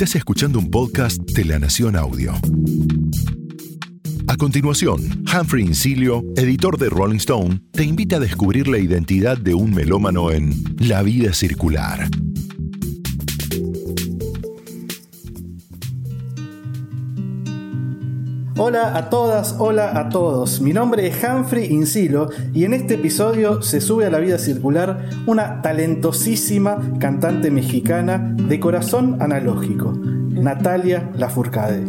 Estás escuchando un podcast de La Nación Audio. A continuación, Humphrey Incilio, editor de Rolling Stone, te invita a descubrir la identidad de un melómano en La vida circular. Hola a todas, hola a todos. Mi nombre es Humphrey Insilo y en este episodio se sube a la vida circular una talentosísima cantante mexicana de corazón analógico, Natalia Lafourcade.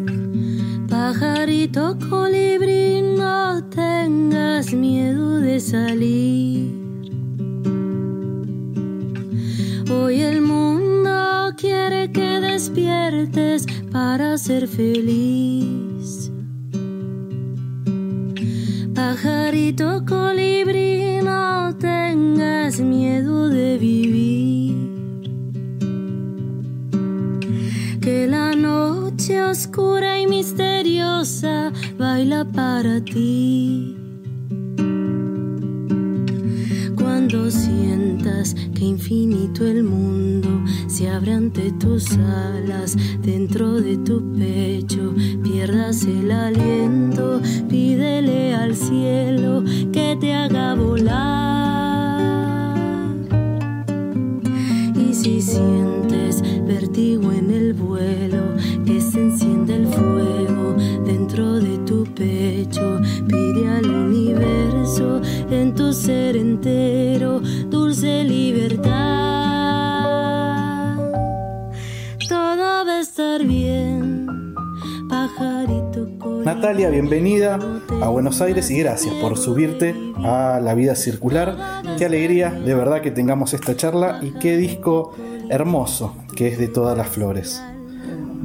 Pajarito colibrí, no tengas miedo de salir. Hoy el mundo quiere que despiertes para ser feliz. Pajarito colibrí, no tengas miedo de vivir. Que la noche oscura y misteriosa baila para ti. Cuando sientas que infinito el mundo se abre ante tus alas, dentro de tu pecho pierdas el aliento, pídele al cielo que te haga volar. Y si sientes vertigo en el vuelo, que se enciende el fuego dentro de tu pecho, pide al universo en tu ser entero dulce libertad. Todo va a estar bien, pajarito. Natalia, bienvenida a Buenos Aires y gracias por subirte a la vida circular. Qué alegría de verdad que tengamos esta charla y qué disco hermoso que es de todas las flores.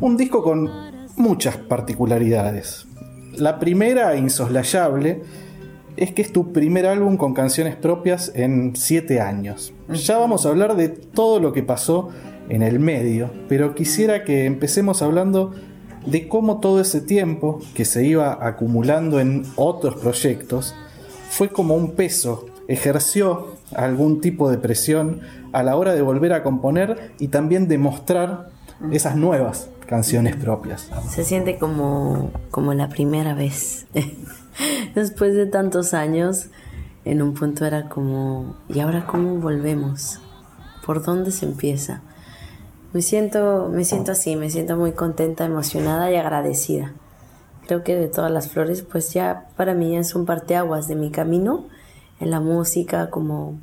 Un disco con muchas particularidades. La primera, insoslayable, es que es tu primer álbum con canciones propias en siete años. Ya vamos a hablar de todo lo que pasó en el medio, pero quisiera que empecemos hablando de cómo todo ese tiempo que se iba acumulando en otros proyectos fue como un peso, ejerció algún tipo de presión a la hora de volver a componer y también de mostrar esas nuevas canciones propias. Se siente como, como la primera vez. Después de tantos años, en un punto era como, ¿y ahora cómo volvemos? ¿Por dónde se empieza? Me siento, me siento así, me siento muy contenta, emocionada y agradecida. Creo que de todas las flores, pues ya para mí es un parteaguas de mi camino en la música como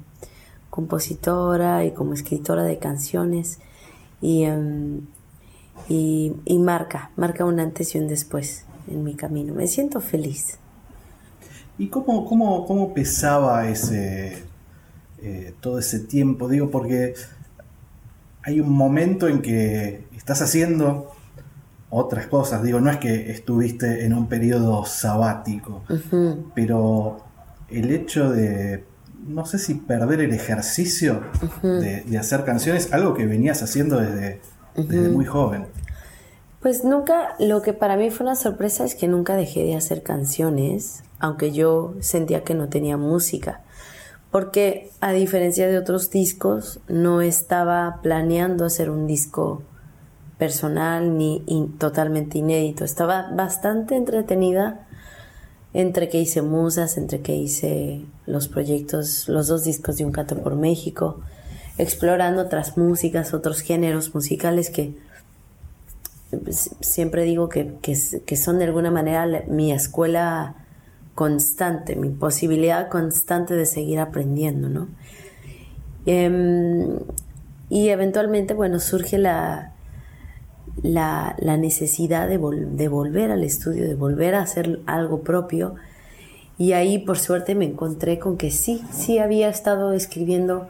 compositora y como escritora de canciones y, um, y marca, marca un antes y un después en mi camino. Me siento feliz. ¿Y cómo, cómo, cómo pesaba ese, eh, todo ese tiempo? Digo, porque hay un momento en que estás haciendo otras cosas. Digo, no es que estuviste en un periodo sabático, pero el hecho de, no sé si perder el ejercicio de, de hacer canciones, algo que venías haciendo desde, desde muy joven. Pues nunca, lo que para mí fue una sorpresa es que nunca dejé de hacer canciones, aunque yo sentía que no tenía música, porque a diferencia de otros discos, no estaba planeando hacer un disco personal ni totalmente inédito, estaba bastante entretenida entre que hice musas, entre que hice los proyectos, los dos discos de Un Canto por México, explorando otras músicas, otros géneros musicales que siempre digo que, que, son de alguna manera mi escuela constante, mi posibilidad constante de seguir aprendiendo, ¿no? Em, y eventualmente, bueno, surge la, la, la necesidad de, vol- de volver al estudio, de volver a hacer algo propio. Y ahí, por suerte, me encontré con que sí, sí había estado escribiendo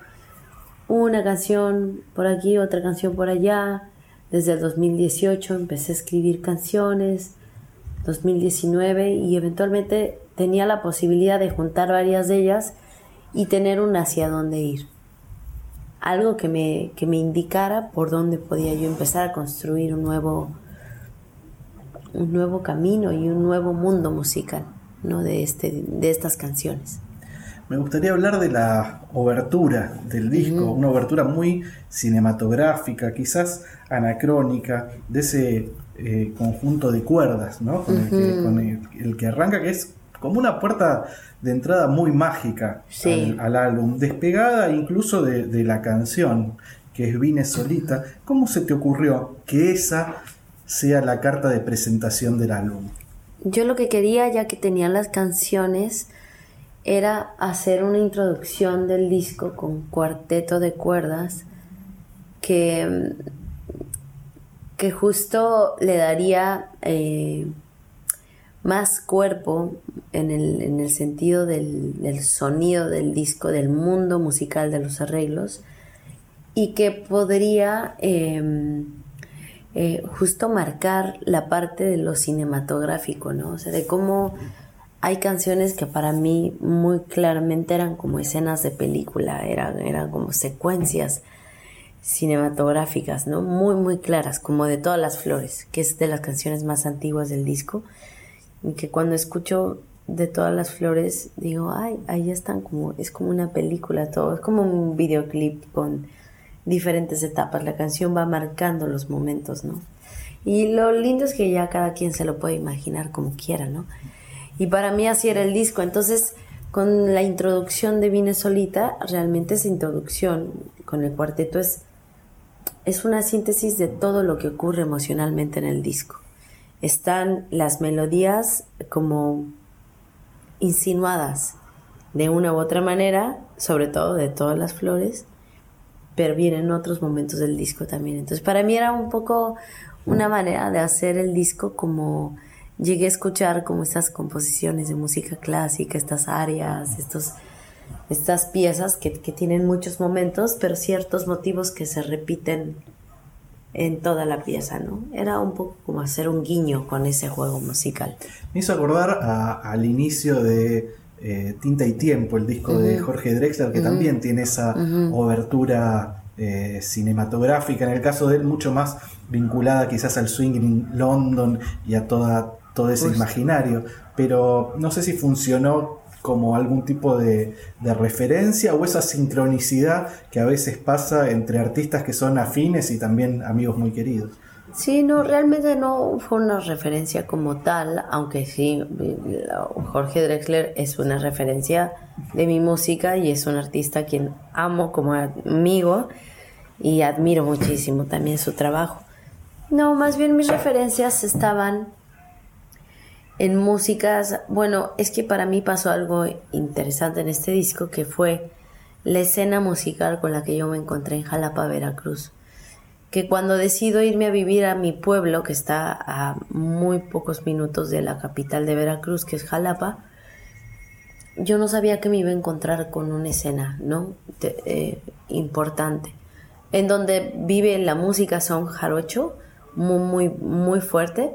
una canción por aquí, otra canción por allá. Desde el 2018 empecé a escribir canciones, 2019, y eventualmente tenía la posibilidad de juntar varias de ellas y tener un hacia dónde ir. Algo que me, que me indicara por dónde podía yo empezar a construir un nuevo, un nuevo camino y un nuevo mundo musical ¿no? de, este, de estas canciones. Me gustaría hablar de la obertura del disco, una obertura muy cinematográfica, quizás anacrónica, de ese eh, conjunto de cuerdas, ¿no? Con, el, que, arranca, que es como una puerta de entrada muy mágica al, álbum, despegada incluso de, la canción, que es Vine Solita. ¿Cómo se te ocurrió que esa sea la carta de presentación del álbum? Yo lo que quería, ya que tenía las canciones, era hacer una introducción del disco con cuarteto de cuerdas que, que justo le daría eh, más cuerpo en el, sentido del, sonido del disco, del mundo musical de los arreglos, y que podría em, eh, justo marcar la parte de lo cinematográfico, ¿no? O sea, de cómo hay canciones que para mí muy claramente eran como escenas de película, eran, eran como secuencias cinematográficas, ¿no? Muy, muy claras, como de todas las flores, que es de las canciones más antiguas del disco, y que cuando escucho de todas las flores, digo, ay, ahí están como, es como una película todo, es como un videoclip con diferentes etapas, la canción va marcando los momentos, ¿no? Y lo lindo es que ya cada quien se lo puede imaginar como quiera, ¿no? Y para mí así era el disco. Entonces, con la introducción de Vine Solita, realmente esa introducción con el cuarteto es, es una síntesis de todo lo que ocurre emocionalmente en el disco. Están las melodías como insinuadas de una u otra manera, sobre todo de todas las flores, pero vienen otros momentos del disco también. Entonces, para mí era un poco una manera de hacer el disco como llegué a escuchar como estas composiciones de música clásica, estas áreas, estos, estas piezas que, tienen muchos momentos, pero ciertos motivos que se repiten en toda la pieza, ¿no? Era un poco como hacer un guiño con ese juego musical. Me hizo acordar al inicio de eh, Tinta y Tiempo, el disco de Jorge Drexler, que también tiene esa obertura eh, cinematográfica, en el caso de él mucho más vinculada quizás al swing en London y a toda todo ese pues imaginario, pero no sé si funcionó como algún tipo de, referencia o esa sincronicidad que a veces pasa entre artistas que son afines y también amigos muy queridos. Sí, no, realmente no fue una referencia como tal, aunque sí, Jorge Drexler es una referencia de mi música y es un artista a quien amo como amigo y admiro muchísimo también su trabajo. No, más bien mis referencias estaban en músicas, bueno, es que para mí pasó algo interesante en este disco que fue la escena musical con la que yo me encontré en Jalapa, Veracruz. Que cuando decido irme a vivir a mi pueblo, que está a muy pocos minutos de la capital de Veracruz, que es Jalapa, yo no sabía que me iba a encontrar con una escena, ¿no? Eh, importante. En donde vive la música son jarocho, muy, muy, muy fuerte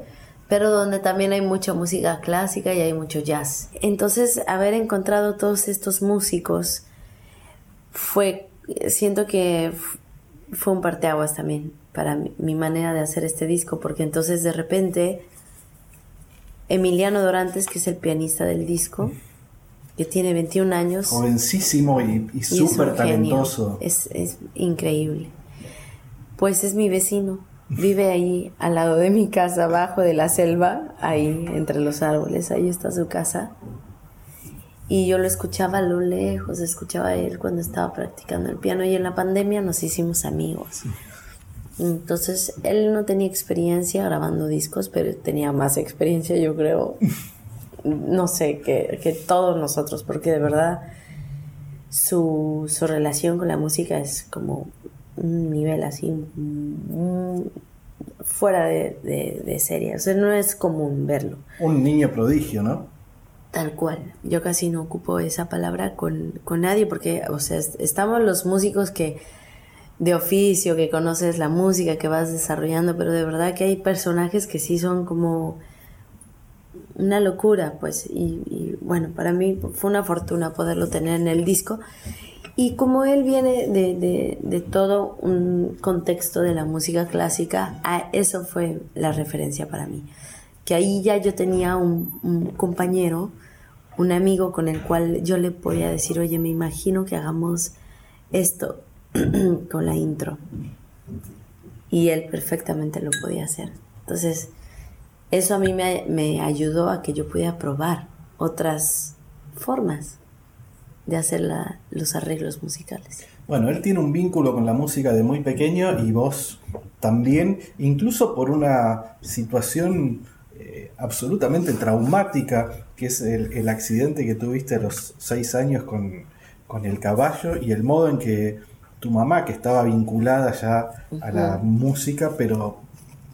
pero donde también hay mucha música clásica y hay mucho jazz. Entonces, haber encontrado todos estos músicos fue, siento que fue un parteaguas también para mi, manera de hacer este disco, porque entonces de repente Emiliano Dorantes, que es el pianista del disco, que tiene 21 años. Jovencísimo y, y súper talentoso. Es, es increíble. Pues es mi vecino. Vive ahí al lado de mi casa, abajo de la selva, ahí entre los árboles, ahí está su casa. Y yo lo escuchaba a lo lejos, escuchaba a él cuando estaba practicando el piano y en la pandemia nos hicimos amigos. Entonces, él no tenía experiencia grabando discos, pero tenía más experiencia, yo creo, no sé, que, que todos nosotros, porque de verdad su, su relación con la música es como un nivel así fuera de, de, serie. O sea, no es común verlo. Un niño prodigio, ¿no? Tal cual. Yo casi no ocupo esa palabra con, nadie porque, o sea, estamos los músicos que de oficio, que conoces la música, que vas desarrollando, pero de verdad que hay personajes que sí son como una locura, pues, y, y bueno, para mí fue una fortuna poderlo tener en el disco y como él viene de, todo un contexto de la música clásica, eso fue la referencia para mí. Que ahí ya yo tenía un, compañero, un amigo con el cual yo le podía decir, oye, me imagino que hagamos esto con la intro. Y él perfectamente lo podía hacer. Entonces, eso a mí me, me ayudó a que yo pudiera probar otras formas de hacer la, los arreglos musicales. Bueno, él tiene un vínculo con la música de muy pequeño y vos también, incluso por una situación eh, absolutamente traumática, que es el, accidente que tuviste a los seis años con, con, el caballo y el modo en que tu mamá, que estaba vinculada ya a la música, pero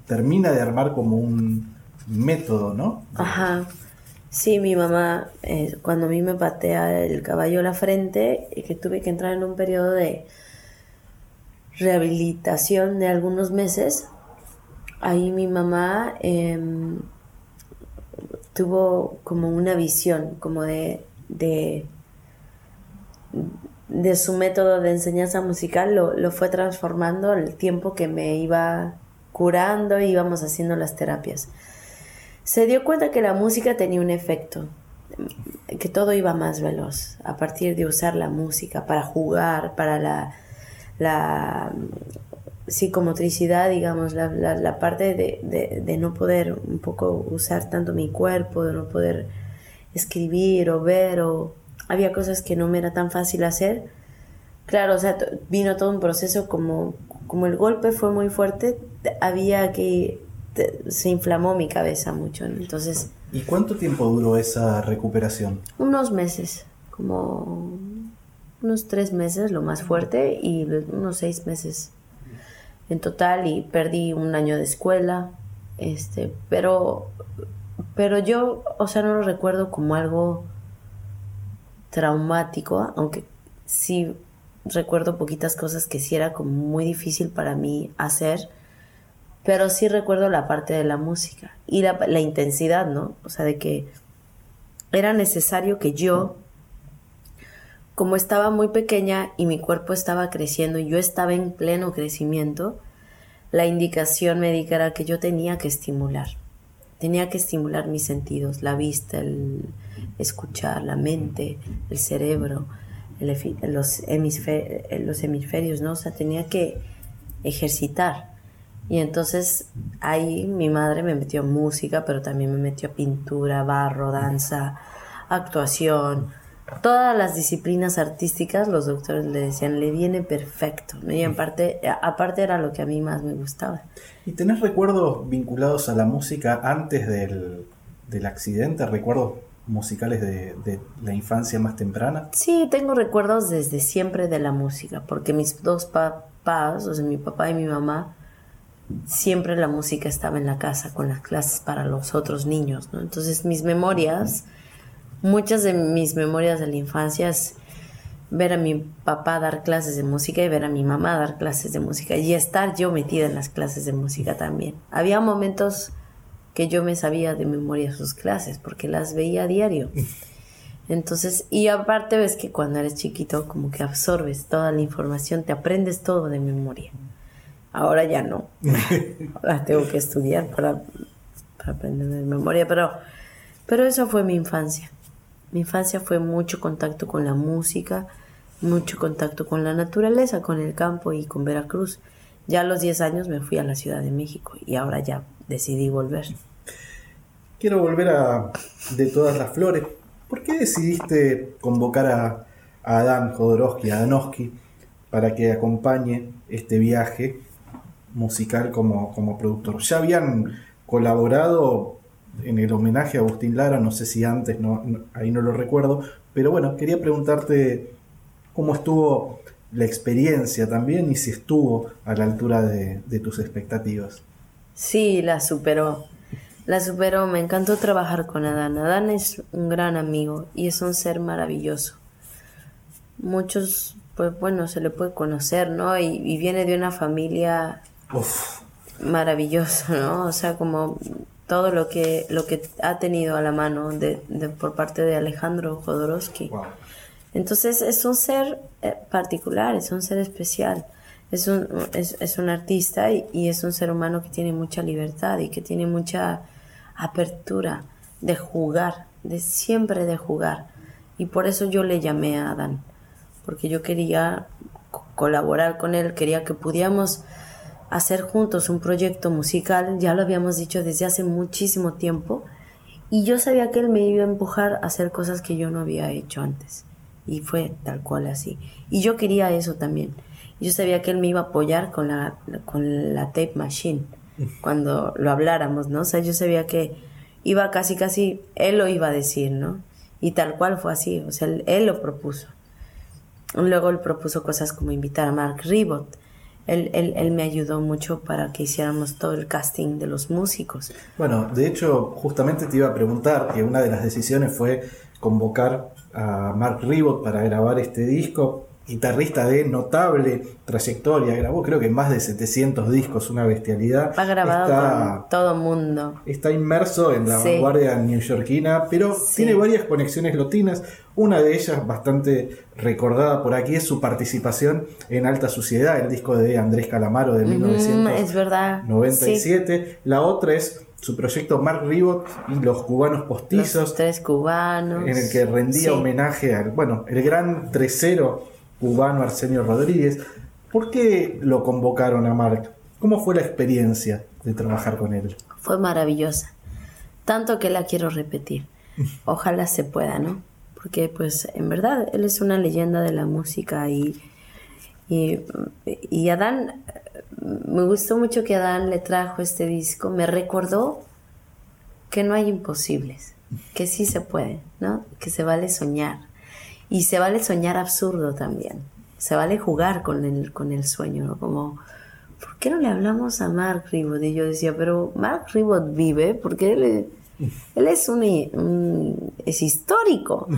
termina de armar como un método, ¿no? Ajá. Sí, mi mamá, eh, cuando a mí me patea el caballo la frente, y que tuve que entrar en un periodo de rehabilitación de algunos meses, ahí mi mamá em, tuvo como una visión, como de, de, su método de enseñanza musical, lo, lo fue transformando al tiempo que me iba curando y íbamos haciendo las terapias se dio cuenta que la música tenía un efecto, que todo iba más veloz a partir de usar la música para jugar, para la, psicomotricidad, digamos, la, la, parte de, de, no poder un poco usar tanto mi cuerpo, de no poder escribir o ver, o había cosas que no me era tan fácil hacer. Claro, o sea, vino todo un proceso como, como el golpe fue muy fuerte, había que se inflamó mi cabeza mucho. Entonces. ¿Y cuánto tiempo duró esa recuperación? Unos meses, como unos tres meses, lo más fuerte, y unos seis meses en total, y perdí un año de escuela, este, pero, pero yo, o sea, no lo recuerdo como algo traumático, aunque sí recuerdo poquitas cosas que sí era como muy difícil para mí hacer pero sí recuerdo la parte de la música y la, la, intensidad, ¿no? O sea, de que era necesario que yo, como estaba muy pequeña y mi cuerpo estaba creciendo yo estaba en pleno crecimiento, la indicación médica era que yo tenía que estimular. Tenía que estimular mis sentidos, la vista, el escuchar, la mente, el cerebro, los, los hemisferios, ¿no? O sea, tenía que ejercitar y entonces ahí mi madre me metió música, pero también me metió pintura, barro, danza, actuación. Todas las disciplinas artísticas, los doctores le decían, le viene perfecto. Y en parte, aparte era lo que a mí más me gustaba. ¿Y tenés recuerdos vinculados a la música antes del, del accidente? ¿Recuerdos musicales de, de, la infancia más temprana? Sí, tengo recuerdos desde siempre de la música, porque mis dos papás, o sea, mi papá y mi mamá, siempre la música estaba en la casa con las clases para los otros niños, ¿no? Entonces mis memorias, muchas de mis memorias de la infancia es ver a mi papá dar clases de música y ver a mi mamá dar clases de música y estar yo metida en las clases de música también. Había momentos que yo me sabía de memoria sus clases porque las veía a diario. Entonces, y aparte ves que cuando eres chiquito como que absorbes toda la información, te aprendes todo de memoria. Ahora ya no. Ahora tengo que estudiar para, aprender de memoria, pero, pero eso fue mi infancia. Mi infancia fue mucho contacto con la música, mucho contacto con la naturaleza, con el campo y con Veracruz. Ya a los 10 años me fui a la Ciudad de México y ahora ya decidí volver. Quiero volver a De todas las flores. ¿Por qué decidiste convocar a, a Adán Jodorowsky, a Danowski, para que acompañe este viaje musical como, como productor. Ya habían colaborado en el homenaje a Agustín Lara, no sé si antes, no, ahí no lo recuerdo, pero bueno, quería preguntarte cómo estuvo la experiencia también y si estuvo a la altura de, de tus expectativas. Sí, la superó. La superó, me encantó trabajar con Adán. Adán es un gran amigo y es un ser maravilloso. Muchos, pues bueno, se le puede conocer, ¿no? Y, y viene de una familia maravilloso, ¿no? O sea, como todo lo que, lo que ha tenido a la mano de, por parte de Alejandro Jodorowsky. Entonces es un ser eh, particular, es un ser especial, es un, es, un artista y, es un ser humano que tiene mucha libertad y que tiene mucha apertura de jugar de siempre de jugar. Y por eso yo le llamé a Adán, porque yo quería colaborar con él, quería que pudiéramos hacer juntos un proyecto musical, ya lo habíamos dicho desde hace muchísimo tiempo, y yo sabía que él me iba a empujar a hacer cosas que yo no había hecho antes. Y fue tal cual así. Y yo quería eso también. Yo sabía que él me iba a apoyar con la, con la tape machine cuando lo habláramos, ¿no? O sea, yo sabía que iba casi, casi, él lo iba a decir, ¿no? Y tal cual fue así, o sea, él, lo propuso. Luego él propuso cosas como invitar a Mark Ribot. Él, él, él, me ayudó mucho para que hiciéramos todo el casting de los músicos. Bueno, de hecho, justamente te iba a preguntar que una de las decisiones fue convocar a Mark Ribot para grabar este disco guitarrista de notable trayectoria, grabó creo que más de 700 discos, una bestialidad. Ha grabado está, todo mundo. Está inmerso en la vanguardia neoyorquina, pero tiene varias conexiones lotinas. Una de ellas, bastante recordada por aquí, es su participación en Alta Suciedad, el disco de Andrés Calamaro de 1997. La otra es su proyecto Mark Ribot y los cubanos postizos. Los tres cubanos. En el que rendía homenaje al, bueno, el gran tresero cubano Arsenio Rodríguez. ¿Por qué lo convocaron a Mark? ¿Cómo fue la experiencia de trabajar con él? Fue maravillosa. Tanto que la quiero repetir. Ojalá se pueda, ¿no? Porque pues en verdad él es una leyenda de la música y, y, y Adán, me gustó mucho que Adán le trajo este disco, me recordó que no hay imposibles, que sí se puede, ¿no? Que se vale soñar y se vale soñar absurdo también. Se vale jugar con el, con el sueño, ¿no? Como, ¿por qué no le hablamos a Mark Ribot? Y yo decía, pero Mark Ribot vive porque él, él es un, es histórico.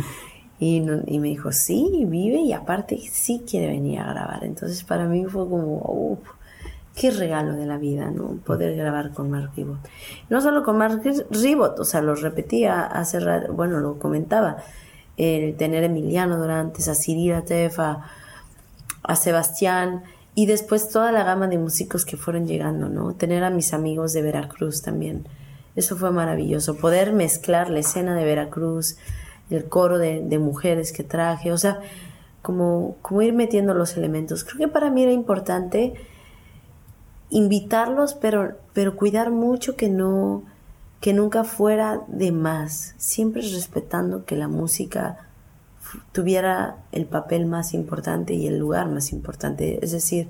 Y, y, me dijo, sí, vive y aparte sí quiere venir a grabar. Entonces para mí fue como, uff, qué regalo de la vida, ¿no? Poder grabar con Mark Ribot. No solo con Mark Ribot, o sea, lo repetía hace rato, bueno, lo comentaba el tener a Emiliano Dorantes, a Cirila Tefa, a Sebastián y después toda la gama de músicos que fueron llegando, ¿no? Tener a mis amigos de Veracruz también. Eso fue maravilloso. Poder mezclar la escena de Veracruz, el coro de, mujeres que traje, o sea, como, como ir metiendo los elementos. Creo que para mí era importante invitarlos, pero, pero cuidar mucho que no que nunca fuera de más, siempre respetando que la música tuviera el papel más importante y el lugar más importante. Es decir,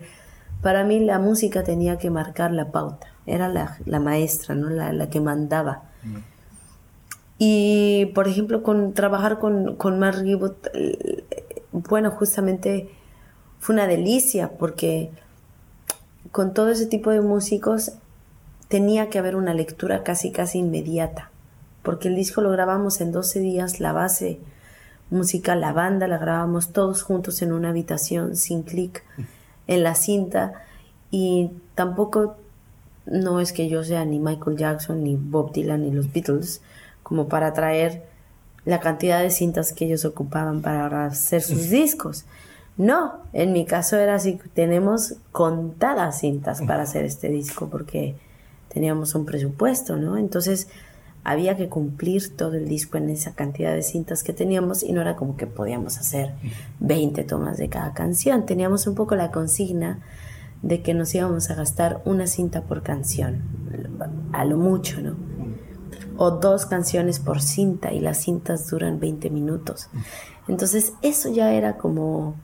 para mí la música tenía que marcar la pauta, era la, maestra, ¿no? la, que mandaba. Mm. Y, por ejemplo, con trabajar con, con Mark eh, bueno, justamente fue una delicia porque con todo ese tipo de músicos tenía que haber una lectura casi casi inmediata, porque el disco lo grabamos en 12 días, la base musical, la banda la grabamos todos juntos en una habitación sin clic en la cinta y tampoco no es que yo sea ni Michael Jackson ni Bob Dylan ni los Beatles como para traer la cantidad de cintas que ellos ocupaban para hacer sus discos. No, en mi caso era así, tenemos contadas cintas para hacer este disco porque teníamos un presupuesto, ¿no? Entonces había que cumplir todo el disco en esa cantidad de cintas que teníamos y no era como que podíamos hacer 20 tomas de cada canción. Teníamos un poco la consigna de que nos íbamos a gastar una cinta por canción, a lo mucho, ¿no? O dos canciones por cinta y las cintas duran 20 minutos. Entonces eso ya era como,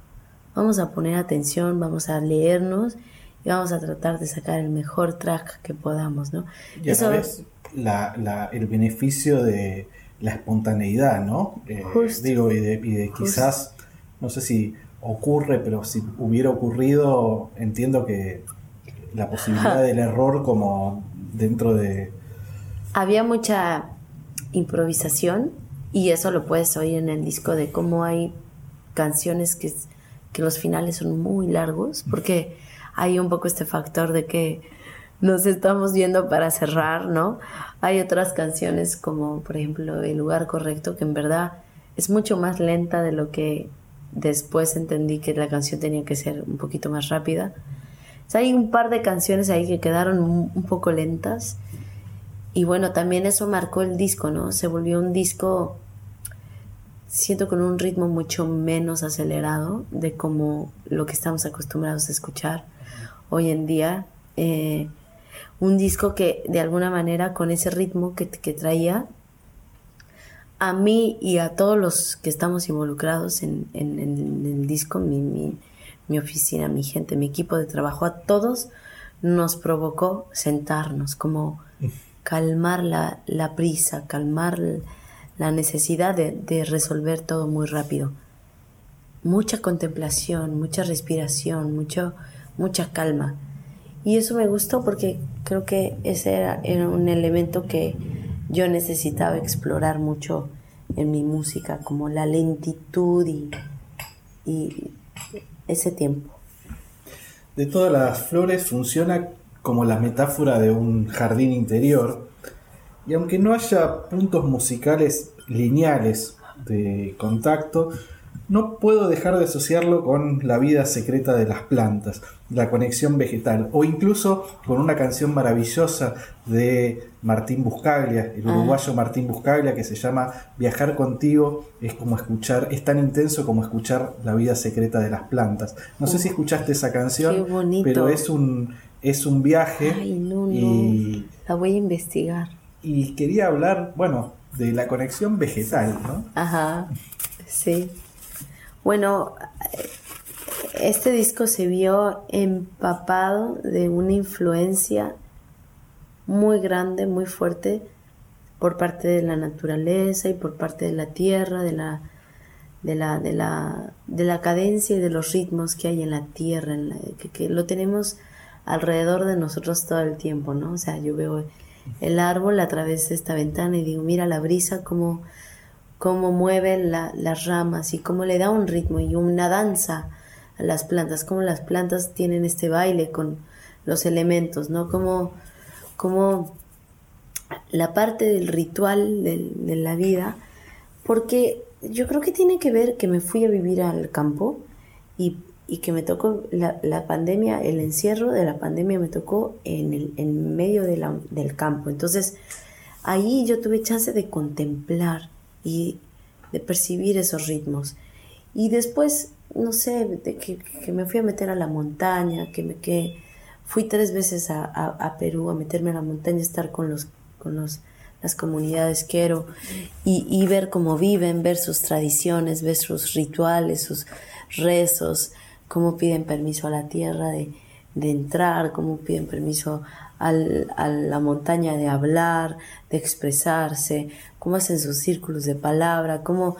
vamos a poner atención, vamos a leernos y vamos a tratar de sacar el mejor track que podamos, ¿no? Y Eso, la, el beneficio de la espontaneidad, ¿no? Eh, digo, y de, quizás, no sé si ocurre, pero si hubiera ocurrido, entiendo que la posibilidad del error como dentro de... Había mucha improvisación y eso lo puedes oír en el disco de cómo hay canciones que, que los finales son muy largos, porque hay un poco este factor de que nos estamos viendo para cerrar, ¿no? Hay otras canciones como, por ejemplo, El lugar correcto, que en verdad es mucho más lenta de lo que después entendí que la canción tenía que ser un poquito más rápida. hay un par de canciones ahí que quedaron un poco lentas y bueno, también eso marcó el disco, ¿no? Se volvió un disco, siento con un ritmo mucho menos acelerado de como lo que estamos acostumbrados a escuchar hoy en día. Eh, un disco que de alguna manera con ese ritmo que, traía, a mí y a todos los que estamos involucrados en, el disco, mi, mi, oficina, mi gente, mi equipo de trabajo, a todos nos provocó sentarnos, como calmar la, la prisa, calmar la necesidad de, resolver todo muy rápido. Mucha contemplación, mucha respiración, mucho, mucha calma. Y eso me gustó porque creo que ese era, era, un elemento que yo necesitaba explorar mucho en mi música, como la lentitud y, ese tiempo. De todas las flores funciona como la metáfora de un jardín interior, y aunque no haya puntos musicales lineales de contacto, no puedo dejar de asociarlo con la vida secreta de las plantas, la conexión vegetal, o incluso con una canción maravillosa de Martín Buscaglia, el ah. uruguayo Martín Buscaglia, que se llama Viajar contigo es como escuchar, es tan intenso como escuchar la vida secreta de las plantas. No sé si escuchaste esa canción, pero es un es un viaje. y la voy a investigar. Y quería hablar, bueno, de la conexión vegetal, ¿no? Ajá, sí. Bueno, este disco se vio empapado de una influencia muy grande, muy fuerte por parte de la naturaleza y por parte de la tierra, de la, de la, de la, de la cadencia y de los ritmos que hay en la tierra, en que, que, lo tenemos alrededor de nosotros todo el tiempo, ¿no? O sea, yo veo el árbol a través de esta ventana y digo, mira la brisa como cómo mueve las ramas y cómo le da un ritmo y una danza a las plantas, cómo las plantas tienen este baile con los elementos, ¿no? Como, como la parte del ritual de, la vida, porque yo creo que tiene que ver que me fui a vivir al campo y que me tocó la, la, pandemia, el encierro de la pandemia me tocó en el en medio de la, del campo. Entonces ahí yo tuve chance de contemplar y de percibir esos ritmos. Y después, no sé, de que, que, me fui a meter a la montaña, que me que fui tres veces a, a, Perú a meterme a la montaña, estar con los con los las comunidades quiero y, y ver cómo viven, ver sus tradiciones, ver sus rituales, sus rezos, cómo piden permiso a la tierra de, entrar, cómo piden permiso a la montaña de hablar, de expresarse, cómo hacen sus círculos de palabra, cómo,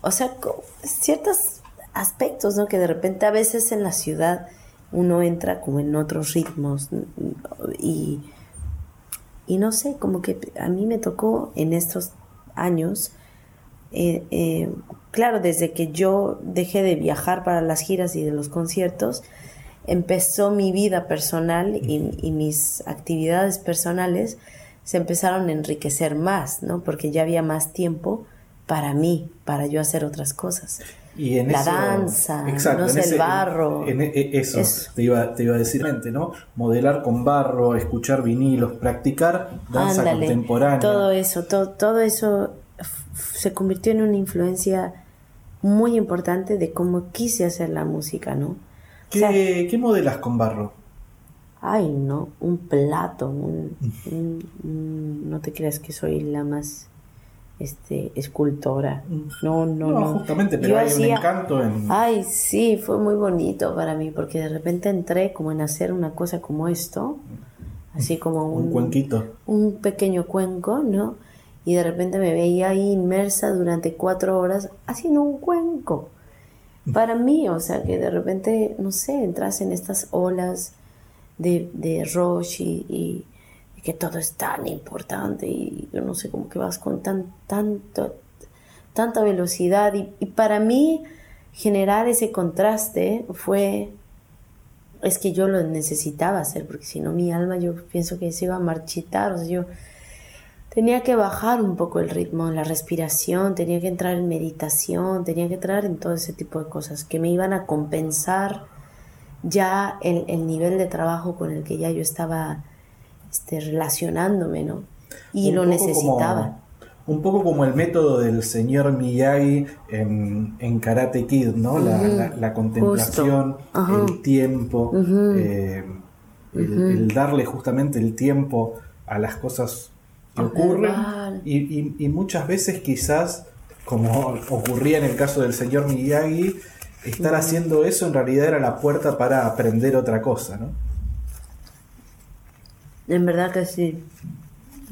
o sea, ciertos aspectos, ¿no? Que de repente a veces en la ciudad uno entra como en otros ritmos y, y no sé, como que a mí me tocó en estos años eh, eh, claro, desde que yo dejé de viajar para las giras y de los conciertos, empezó mi vida personal y, mis actividades personales se empezaron a enriquecer más, ¿no? Porque ya había más tiempo para mí, para yo hacer otras cosas. Y en la danza, no sé, el barro. En, e, eso, Te, iba, te iba a decir, ¿no? Modelar con barro, escuchar vinilos, practicar danza contemporánea. Todo eso, todo, todo eso se convirtió en una influencia muy importante de cómo quise hacer la música, ¿no? ¿Qué, modelas con barro? Ay, no, un plato, no te creas que soy la más este escultora. No, no, no. justamente, pero hay un encanto en. Ay, sí, fue muy bonito para mí, porque de repente entré como en hacer una cosa como esto, así como un, un cuenquito. Un pequeño cuenco, ¿no? y de repente me veía ahí inmersa durante cuatro horas haciendo un cuenco. Para mí, o sea, que de repente, no sé, entras en estas olas de, de Roche y, que todo es tan importante y yo no sé, cómo que vas con tan, tanto, tanta velocidad. Y, y para mí, generar ese contraste fue es que yo lo necesitaba hacer, porque si no mi alma yo pienso que se iba a marchitar, o sea, yo tenía que bajar un poco el ritmo, la respiración, tenía que entrar en meditación, tenía que entrar en todo ese tipo de cosas que me iban a compensar ya el, nivel de trabajo con el que ya yo estaba este, relacionándome, ¿no? Y Un lo necesitaba. como- un poco como el método del señor Miyagi en, en Karate Kid, ¿no? La, la- la contemplación, el tiempo, eh, el, el darle justamente el tiempo a las cosas que ocurren. Y- y muchas veces quizás, como ocurría en el caso del señor Miyagi, estar haciendo eso en realidad era la puerta para aprender otra cosa, ¿no? En verdad que sí.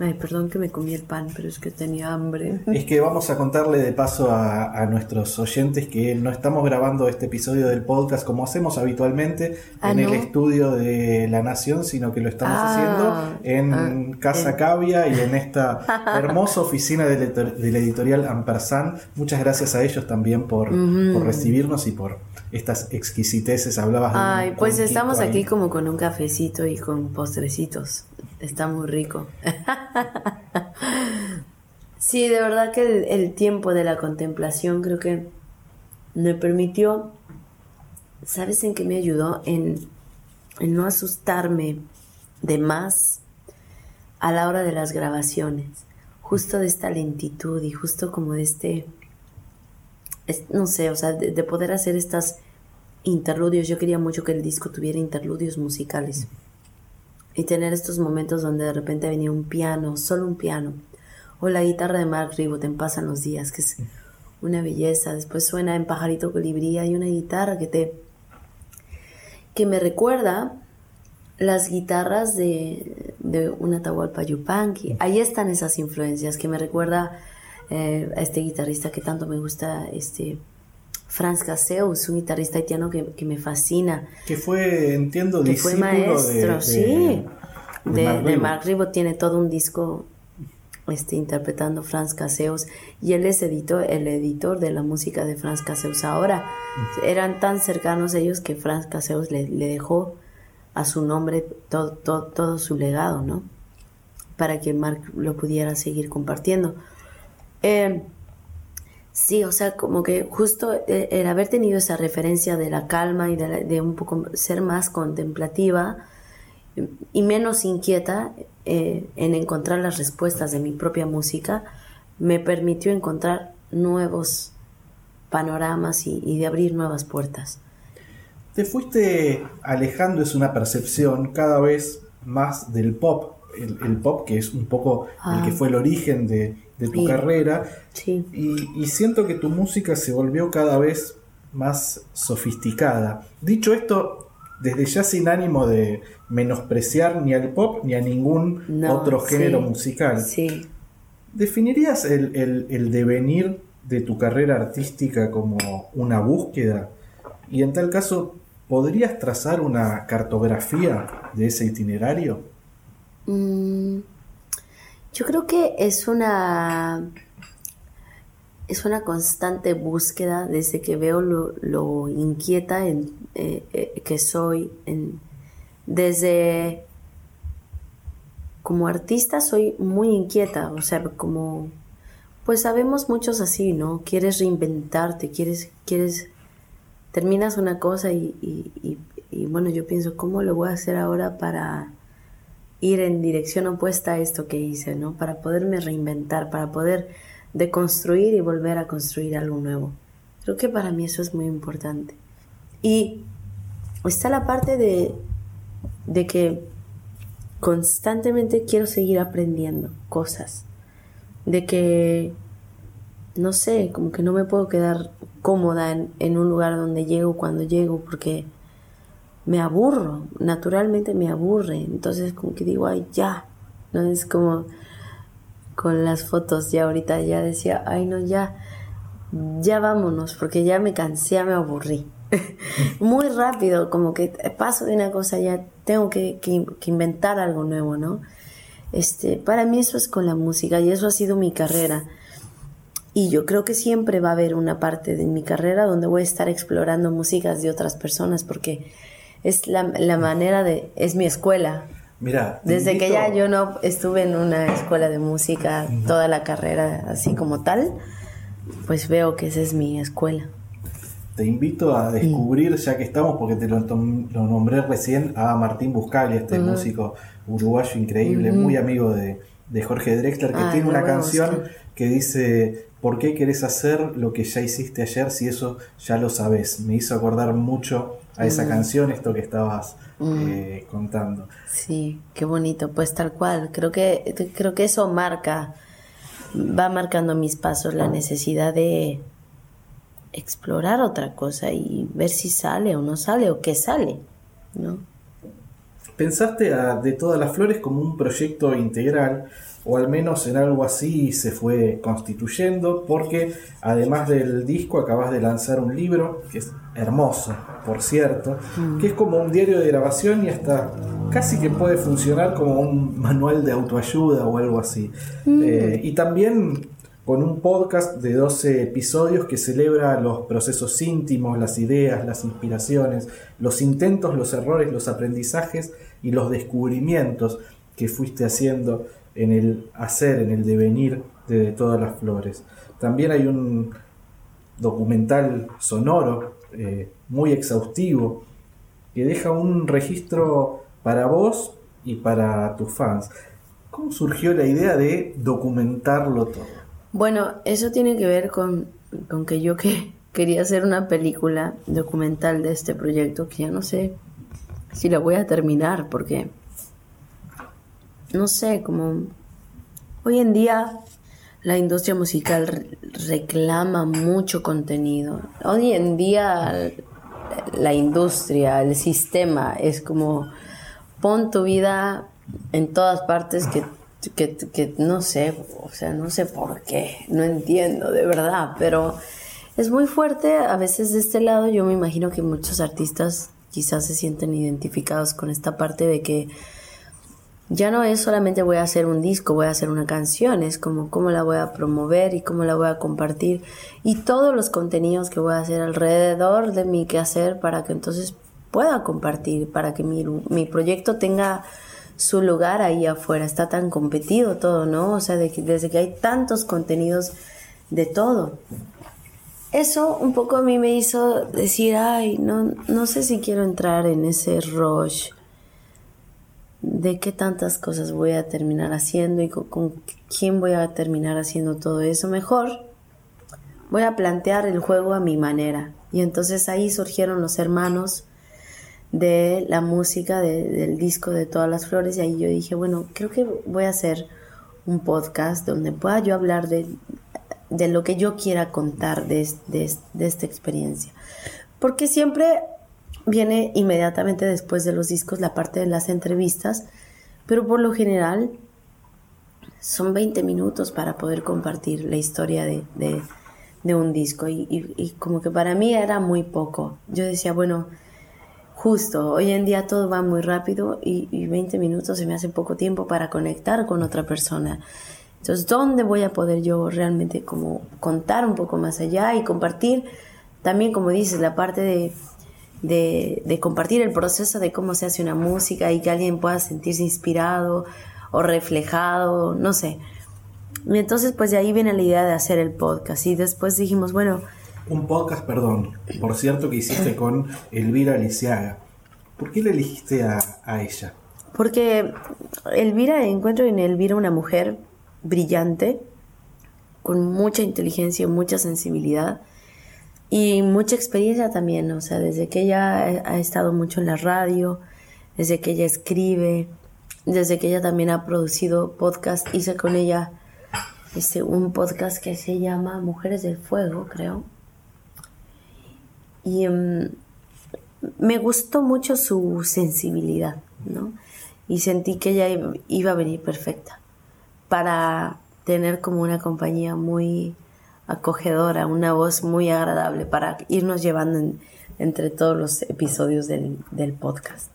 Ay, perdón que me comí el pan, pero es que tenía hambre. Es que vamos a contarle de paso a, a nuestros oyentes que no estamos grabando este episodio del podcast como hacemos habitualmente Ah, en el estudio de La Nación, sino que lo estamos Ah, haciendo en ah, Casa en- Cavia y en esta hermosa oficina de la editorial Ampersand. Muchas gracias a ellos también por, por recibirnos y por estas exquisiteces. Hablabas de Ay, pues estamos ahí. aquí como con un cafecito y con postrecitos. Está muy rico. sí, de verdad que el, el tiempo de la contemplación creo que me permitió, ¿sabes en qué me ayudó? En, en no asustarme de más a la hora de las grabaciones. Justo de esta lentitud y justo como de este, no sé, o sea, de, de poder hacer estas interludios. Yo quería mucho que el disco tuviera interludios musicales. Y tener estos momentos donde de repente venía un piano, solo un piano. O la guitarra de Mark Ribot en Pasan los días, que es una belleza. Después suena en Pajarito Colibrí, hay una guitarra que te... que me recuerda las guitarras de, de un Atahualpa Yupanqui. Ahí están esas influencias que me recuerda eh, a este guitarrista que tanto me gusta, este Franz Caseus, un guitarrista haitiano que, que me fascina, Que fue, entiendo, que fue de- maestro, de, sí, de, Mark de. Mark Ribot. Tiene todo un disco este, interpretando Franz Caseus y él es editor, el editor de la música de Franz Caseus. Ahora eran tan cercanos ellos que Franz Caseus le, le dejó a su nombre todo, todo, todo su legado, ¿no? Para que Mark lo pudiera seguir compartiendo. Eh, sí, o sea, como que justo eh, el haber tenido esa referencia de la calma y de, la- de un poco ser más contemplativa y menos inquieta eh, en encontrar las respuestas de mi propia música, me permitió encontrar nuevos panoramas y, y de abrir nuevas puertas. Te fuiste alejando, es una percepción cada vez más del pop. El, el pop que es un poco el Ah. que fue el origen de, de tu Sí. carrera. Sí. Y, y siento que tu música se volvió cada vez más sofisticada. Dicho esto, desde ya sin ánimo de menospreciar ni al pop ni a ningún No, otro género sí, musical. Sí. ¿Definirías el, el- el devenir de tu carrera artística como una búsqueda? Y en tal caso, ¿podrías trazar una cartografía de ese itinerario? Mm, yo creo que es una es una constante búsqueda desde que veo lo, lo inquieta en, eh, eh, que soy en- desde como artista soy muy inquieta o sea como pues sabemos muchos así no quieres reinventarte quieres quieres terminas una cosa y, y- y- y, bueno yo pienso cómo lo voy a hacer ahora para ir en dirección opuesta a esto que hice, ¿no? Para poderme reinventar, para poder deconstruir y volver a construir algo nuevo. Creo que para mí eso es muy importante. Y está la parte de, de que constantemente quiero seguir aprendiendo cosas. De que, no sé, como que no me puedo quedar cómoda en, en un lugar donde llego cuando llego porque me aburro, naturalmente me aburre. Entonces como que digo, ay, ya. No es como con las fotos, ya ahorita ya decía, ay, no, ya, ya vámonos, porque ya me cansé, ya me aburrí. Muy rápido, como que paso de una cosa, ya tengo que, que- que inventar algo nuevo, ¿no? Este, para mí eso es con la música y eso ha sido mi carrera. Y yo creo que siempre va a haber una parte de mi carrera donde voy a estar explorando músicas de otras personas porque es la, la manera de, es mi escuela. Mira, Desde que ya yo no estuve en una escuela de música toda la carrera así como tal, pues veo que esa es mi escuela. Te invito a descubrir, ya que estamos, porque te lo, lo nombré recién, a Martín Buscaglia, este músico uruguayo increíble, muy amigo de, de Jorge Drexler, que Ay, tiene una canción. Que dice, ¿por qué querés hacer lo que ya hiciste ayer si eso ya lo sabes? Me hizo acordar mucho a esa Mm. canción, esto que estabas Mm. eh, contando. Sí, qué bonito, pues tal cual. Creo que, creo que eso marca, va marcando mis pasos, la necesidad de explorar otra cosa y ver si sale o no sale o qué sale, ¿no? ¿Pensaste a De todas las flores como un proyecto integral? O al menos en algo así se fue constituyendo, porque además del disco acabas de lanzar un libro, que es hermoso, por cierto, que es como un diario de grabación y hasta casi que puede funcionar como un manual de autoayuda o algo así. Eh, y también con un podcast de 12 episodios que celebra los procesos íntimos, las ideas, las inspiraciones, los intentos, los errores, los aprendizajes y los descubrimientos que fuiste haciendo en el hacer, en el devenir de, todas las flores. También hay un documental sonoro eh, muy exhaustivo que deja un registro para vos y para tus fans. ¿Cómo surgió la idea de documentarlo todo? Bueno, eso tiene que ver con, con que yo que quería hacer una película documental de este proyecto, que ya no sé si la voy a terminar, porque no sé, como hoy en día la industria musical re- reclama mucho contenido. Hoy en día la industria, el sistema es como pon tu vida en todas partes que, que, que no sé, o sea, no sé por qué, no entiendo de verdad, pero es muy fuerte a veces de este lado. Yo me imagino que muchos artistas quizás se sienten identificados con esta parte de que ya no es solamente voy a hacer un disco, voy a hacer una canción, es como cómo la voy a promover y cómo la voy a compartir y todos los contenidos que voy a hacer alrededor de mi quehacer para que entonces pueda compartir, para que mi, mi proyecto tenga su lugar ahí afuera. Está tan competido todo, ¿no? O sea, de desde que hay tantos contenidos de todo. Eso un poco a mí me hizo decir, ay, no, no sé si quiero entrar en ese rush de qué tantas cosas voy a terminar haciendo y con, quién voy a terminar haciendo todo eso. Mejor voy a plantear el juego a mi manera. Y entonces ahí surgieron los hermanos de la música de- del disco de todas las flores y ahí yo dije, bueno, creo que voy a hacer un podcast donde pueda yo hablar de, de lo que yo quiera contar de, de de esta experiencia. Porque siempre viene inmediatamente después de los discos la parte de las entrevistas, pero por lo general son 20 minutos para poder compartir la historia de, de- un disco y como que para mí era muy poco. Yo decía, bueno, justo, hoy en día todo va muy rápido y, y 20 minutos se me hace poco tiempo para conectar con otra persona. Entonces, ¿dónde voy a poder yo realmente como contar un poco más allá y compartir también, como dices, la parte de, de, de compartir el proceso de cómo se hace una música y que alguien pueda sentirse inspirado o reflejado, no sé. Y entonces, pues de ahí viene la idea de hacer el podcast. Y después dijimos, bueno, Un podcast, perdón, por cierto, que hiciste con Elvira Lisiaga. ¿Por qué le elegiste a, a ella? Porque Elvira, encuentro en Elvira una mujer brillante, con mucha inteligencia, mucha sensibilidad y mucha experiencia también. O sea, desde que ella ha estado mucho en la radio, desde que ella escribe, desde que ella también ha producido podcast, hice con ella este, un podcast que se llama Mujeres del Fuego, creo. Y em, me gustó mucho su sensibilidad, ¿no? Y sentí que ella iba a venir perfecta para tener como una compañía muy acogedora, una voz muy agradable para irnos llevando en- entre todos los episodios del, del podcast.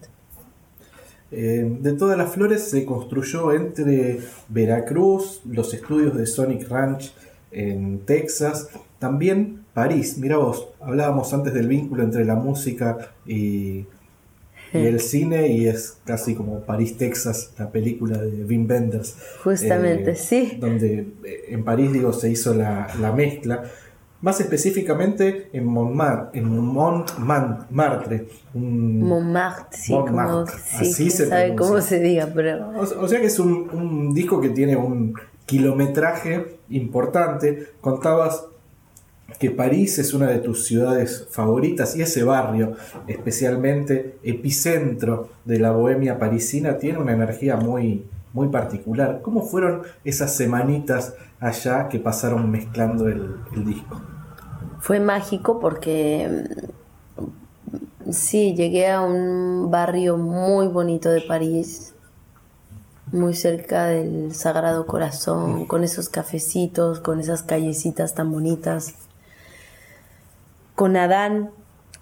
Eh, de todas las flores se construyó entre Veracruz, los estudios de Sonic Ranch en Texas, también París. Mira vos, hablábamos antes del vínculo entre la música y, y el cine y es casi como París, Texas, la película de Wim Wenders. Justamente, eh, sí. Donde eh, en París, digo, se hizo la, la mezcla. más específicamente en Montmartre, en Montmartre. Montmartre, sí, Como, sí, así se sabe cómo se diga, pero... O, sea que es un, un, disco que tiene un kilometraje importante. Contabas que París es una de tus ciudades favoritas y ese barrio, especialmente epicentro de la bohemia parisina, tiene una energía muy, muy particular. ¿Cómo fueron esas semanitas allá que pasaron mezclando el, disco? Fue mágico porque mm, sí, llegué a un barrio muy bonito de París, muy cerca del Sagrado Corazón, con esos cafecitos, con esas callecitas tan bonitas con Adán,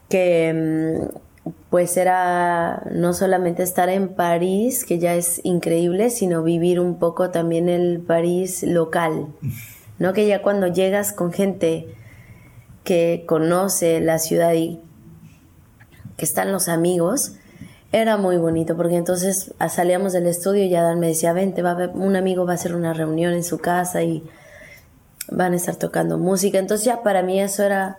que mm, pues era no solamente estar en París, que ya es increíble, sino vivir un poco también el París local, ¿no? Que ya cuando llegas con gente que conoce la ciudad y que están los amigos, era muy bonito, porque entonces ah, salíamos del estudio y Adán me decía, vente, va a un amigo va a hacer una reunión en su casa y van a estar tocando música. Entonces ya para mí eso era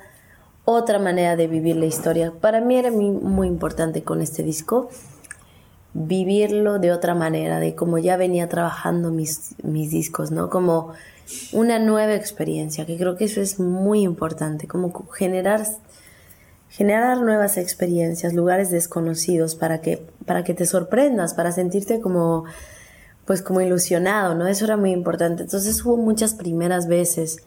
otra manera de vivir la historia. Para mí era muy, importante con este disco vivirlo de otra manera, de como ya venía trabajando mis, mis discos, ¿no? Como una nueva experiencia, que creo que eso es muy importante, como generar, generar nuevas experiencias, lugares desconocidos para que, para que te sorprendas, para sentirte como, pues como ilusionado, ¿no? Eso era muy importante. Entonces hubo muchas primeras veces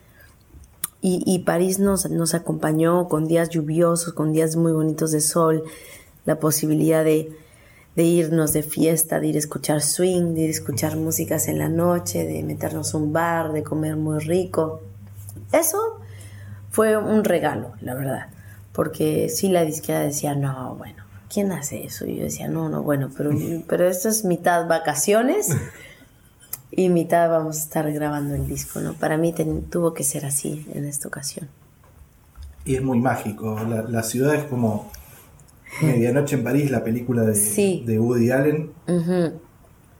y, París nos, nos acompañó con días lluviosos, con días muy bonitos de sol, la posibilidad de, irnos de fiesta, de ir a escuchar swing, de ir a escuchar músicas en la noche, de meternos a un bar, de comer muy rico. Eso fue un regalo, la verdad, porque sí la disquera decía, no, bueno, ¿quién hace eso? Y yo decía, no, no, bueno, pero, pero esto es mitad vacaciones y mitad vamos a estar grabando el disco, ¿no? Para mí tuvo que ser así en esta ocasión. Y es muy mágico, la, ciudad es como Medianoche en París, la película de, de Woody Allen,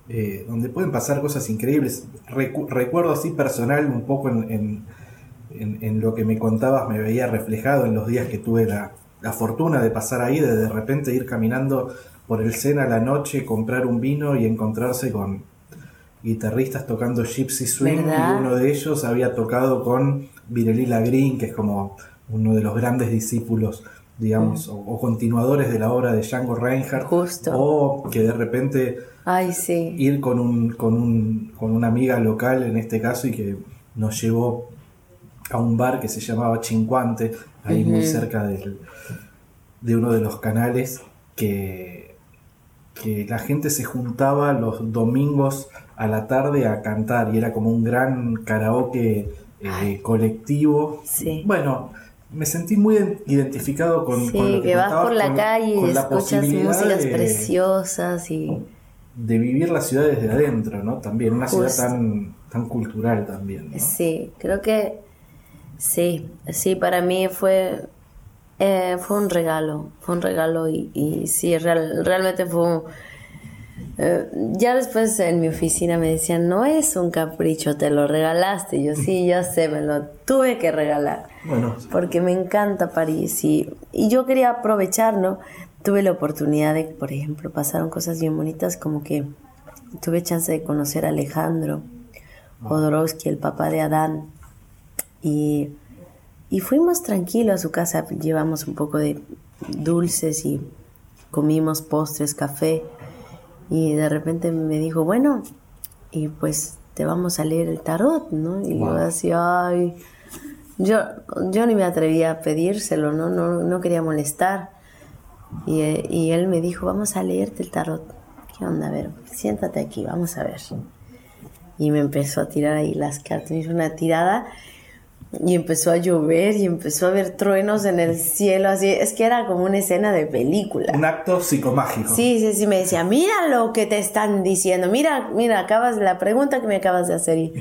eh, donde pueden pasar cosas increíbles. recuerdo así personal un poco en, en, lo que me contabas, me veía reflejado en los días que tuve la, la fortuna de pasar ahí, de de repente ir caminando por el Sena a la noche, comprar un vino y encontrarse con guitarristas tocando Gypsy Swing y uno de ellos había tocado con Virelila Green, que es como uno de los grandes discípulos, digamos, o, continuadores de la obra de Django Reinhardt. O que de repente ir con, un, con, un, con una amiga local en este caso y que nos llevó a un bar que se llamaba Chincuante, ahí muy cerca del, de uno de los canales, que, que la gente se juntaba los domingos a la tarde a cantar y era como un gran karaoke eh, colectivo. Sí. Bueno, me sentí muy identificado con, sí, lo que, vas por la calle y escuchas músicas preciosas y de vivir la ciudad desde adentro, ¿no? También una ciudad tan tan cultural también. ¿no? Sí, creo que sí, sí para mí fue eh, fue un regalo, fue un regalo y, y sí, realmente fue un, eh, ya después en mi oficina me decían, no es un capricho, te lo regalaste. yo sí, ya sé, me lo tuve que regalar. Bueno. Porque me encanta París y, y yo quería aprovechar, ¿no? Tuve la oportunidad de, por ejemplo, pasaron cosas bien bonitas como que tuve chance de conocer a Alejandro Jodorowsky, el papá de Adán. Y, y fuimos tranquilos a su casa, llevamos un poco de dulces y comimos postres, café. Y de repente me dijo, bueno, y pues te vamos a leer el tarot, ¿no? Y yo así, ay, yo, yo ni me atrevía a pedírselo, ¿no? No, no quería molestar. Y, y, él me dijo, vamos a leerte el tarot. ¿Qué onda? A ver, siéntate aquí, vamos a ver. Y me empezó a tirar ahí las cartas, me hizo una tirada y empezó a llover y empezó a haber truenos en el cielo, así, es que era como una escena de película. Un acto psicomágico. Sí, sí, sí, me decía, mira lo que te están diciendo, mira, mira, acabas la pregunta que me acabas de hacer y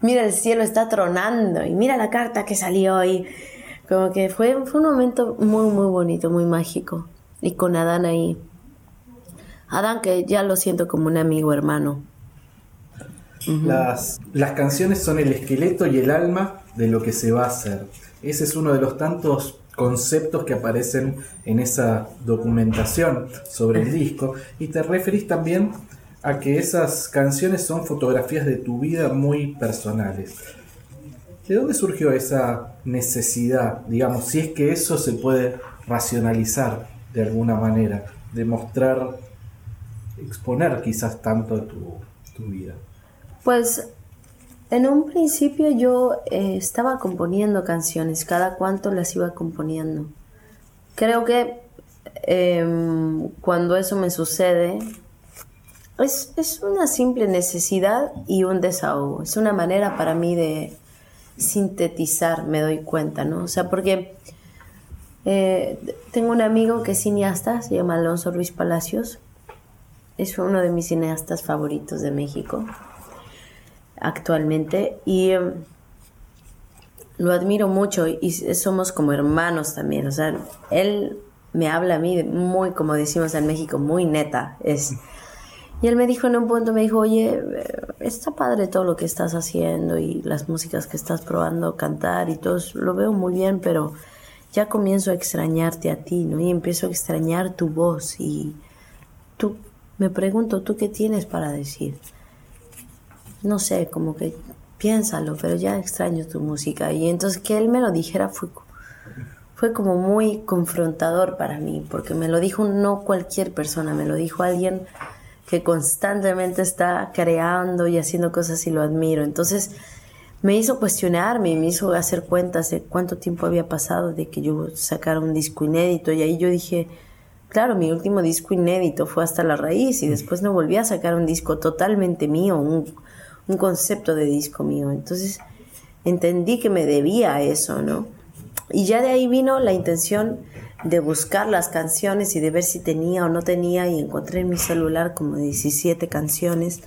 mira el cielo está tronando y mira la carta que salió y como que fue, fue un momento muy, muy bonito, muy mágico. Y con Adán ahí. Adán que ya lo siento como un amigo hermano. Las, las canciones son el esqueleto y el alma de lo que se va a hacer. Ese es uno de los tantos conceptos que aparecen en esa documentación sobre el disco. Y te referís también a que esas canciones son fotografías de tu vida muy personales. ¿De dónde surgió esa necesidad, digamos, si es que eso se puede racionalizar de alguna manera, de mostrar, exponer quizás tanto tu, tu vida? Pues en un principio yo eh, estaba componiendo canciones, cada cuanto las iba componiendo. Creo que em, cuando eso me sucede, es, es, una simple necesidad y un desahogo. Es una manera para mí de sintetizar, me doy cuenta, ¿no? O sea, porque eh, tengo un amigo que es cineasta, se llama Alonso Ruiz Palacios. Es uno de mis cineastas favoritos de México actualmente y em, lo admiro mucho y somos como hermanos también, o sea, él me habla a mí muy, como decimos en México, muy neta, es... Y él me dijo en un punto, me dijo, oye, está padre todo lo que estás haciendo y las músicas que estás probando cantar y todo, lo veo muy bien, pero ya comienzo a extrañarte a ti, ¿no? Y empiezo a extrañar tu voz y tú, me pregunto, ¿tú qué tienes para decir? No sé, como que piénsalo, pero ya extraño tu música. Y entonces que él me lo dijera fue, fue como muy confrontador para mí, porque me lo dijo no cualquier persona, me lo dijo alguien que constantemente está creando y haciendo cosas y lo admiro. Entonces me hizo cuestionarme, me hizo hacer cuentas de cuánto tiempo había pasado de que yo sacara un disco inédito y ahí yo dije, claro, mi último disco inédito fue hasta la raíz y después no volví a sacar un disco totalmente mío, un, un concepto de disco mío. Entonces entendí que me debía a eso, ¿no? Y ya de ahí vino la intención de buscar las canciones y de ver si tenía o no tenía y encontré en mi celular como 17 canciones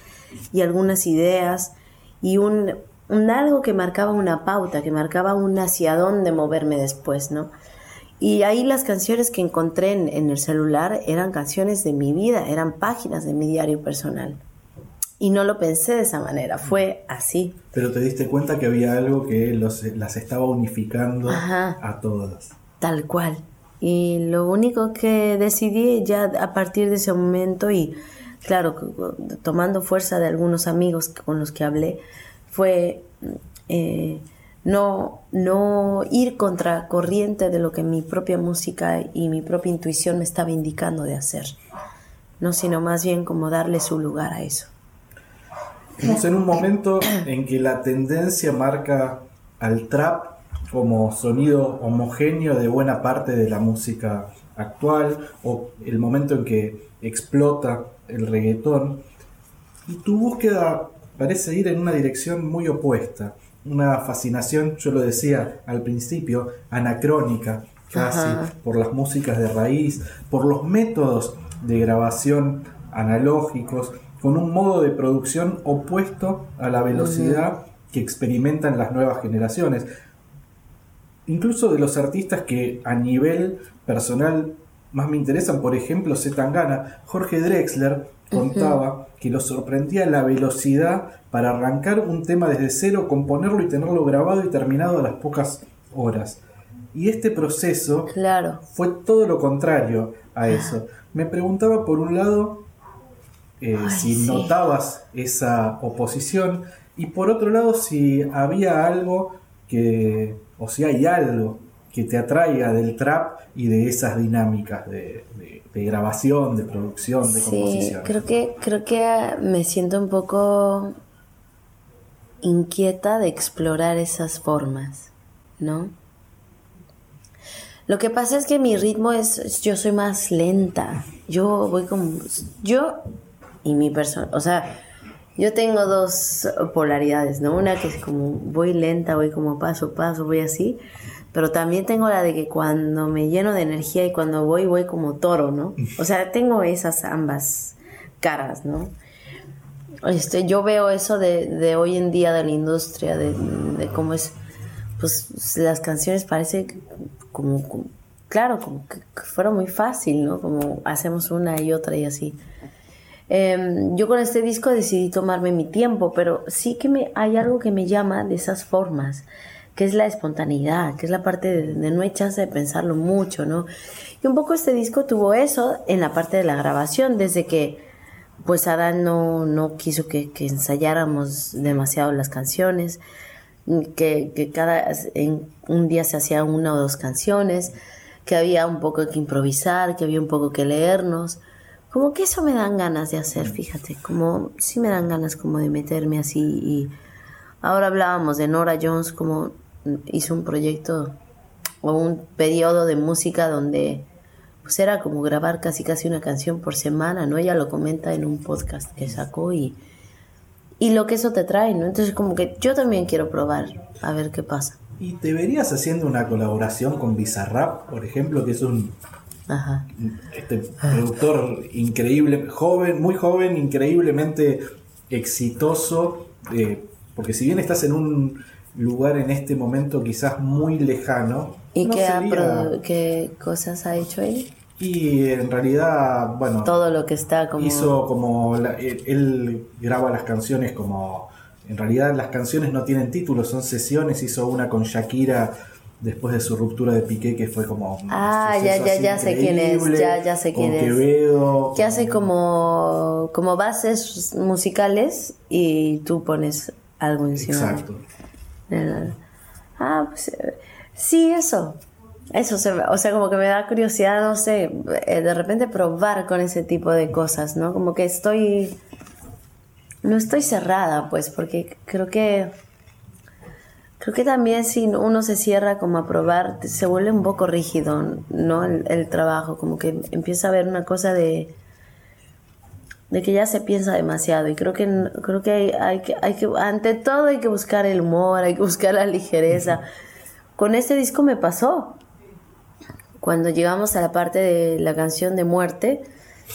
y algunas ideas y un, algo que marcaba una pauta, que marcaba un hacia dónde moverme después, ¿no? Y ahí las canciones que encontré en, en el celular eran canciones de mi vida, eran páginas de mi diario personal. Y no lo pensé de esa manera, fue así. Pero te diste cuenta que había algo que las estaba unificando a todas. Tal cual. Y lo único que decidí ya a partir de ese momento y claro, tomando fuerza de algunos amigos con los que hablé, fue eh, no, no ir contra corriente de lo que mi propia música y mi propia intuición me estaba indicando de hacer, no sino más bien como darle su lugar a eso. Estamos en un momento en que la tendencia marca al trap como sonido homogéneo de buena parte de la música actual o el momento en que explota el reggaetón. Y tu búsqueda parece ir en una dirección muy opuesta, una fascinación, yo lo decía al principio, anacrónica casi, por las músicas de raíz, por los métodos de grabación analógicos, con un modo de producción opuesto a la velocidad que experimentan las nuevas generaciones. Incluso de los artistas que a nivel personal más me interesan, por ejemplo, Zetangana, Jorge Drexler contaba que lo sorprendía la velocidad para arrancar un tema desde cero, componerlo y tenerlo grabado y terminado a las pocas horas. Y este proceso claro. fue todo lo contrario a eso. Me preguntaba por un lado eh, si notabas esa oposición y por otro lado si había algo que, o si hay algo que te atraiga del trap y de esas dinámicas de, grabación, de producción, de sí, Creo que, creo que me siento un poco inquieta de explorar esas formas, ¿no? Lo que pasa es que mi ritmo es, yo soy más lenta. Yo voy como, yo y mi persona, o sea, yo tengo dos polaridades, ¿no? Una que es como voy lenta, voy como paso a paso, voy así, pero también tengo la de que cuando me lleno de energía y cuando voy, voy como toro, ¿no? O sea, tengo esas ambas caras, ¿no? Este, yo veo eso de, de hoy en día de la industria, de, de cómo es, pues las canciones parece como, claro, como que fuera muy fácil, ¿no? Como hacemos una y otra y así. Em, yo con este disco decidí tomarme mi tiempo, pero sí que me, hay algo que me llama de esas formas, que es la espontaneidad, que es la parte de, no hay chance de pensarlo mucho, ¿no? Y un poco este disco tuvo eso en la parte de la grabación, desde que pues Adán no, no quiso que, que ensayáramos demasiado las canciones, que, cada en un día se hacía una o dos canciones, que había un poco que improvisar, que había un poco que leernos. Como que eso me dan ganas de hacer, fíjate, como sí me dan ganas como de meterme así y ahora hablábamos de Nora Jones como hizo un proyecto o un periodo de música donde pues era como grabar casi casi una canción por semana, ¿no? Ella lo comenta en un podcast que sacó y, y lo que eso te trae, ¿no? Entonces como que yo también quiero probar a ver qué pasa. ¿Y te verías haciendo una colaboración con Bizarrap, por ejemplo, que es un Este, productor increíble, joven, muy joven, increíblemente exitoso? Eh, porque si bien estás en un lugar en este momento quizás muy lejano. ¿Y qué, cosas ha hecho él? Y en realidad, bueno... Todo lo que está como... Hizo como... él, graba las canciones como... En realidad las canciones no tienen títulos, son sesiones. Hizo una con Shakira después de su ruptura de Piqué, que fue como... Ah, ya, ya, ya sé quién es, ya, ya sé quién es. Quevedo, que hace como, como bases musicales y tú pones algo encima. Exacto. Ah, pues eh, sí, eso. Eso, o sea, como que me da curiosidad, no sé, eh, de repente probar con ese tipo de cosas, ¿no? Como que estoy, no estoy cerrada, pues, porque creo que, creo que también si uno se cierra como a probar, se vuelve un poco rígido, ¿no? el trabajo, como que empieza a haber una cosa de, de que ya se piensa demasiado y creo que creo que hay, que hay que ante todo hay que buscar el humor, hay que buscar la ligereza. Con este disco me pasó. Cuando llegamos a la parte de la canción de muerte,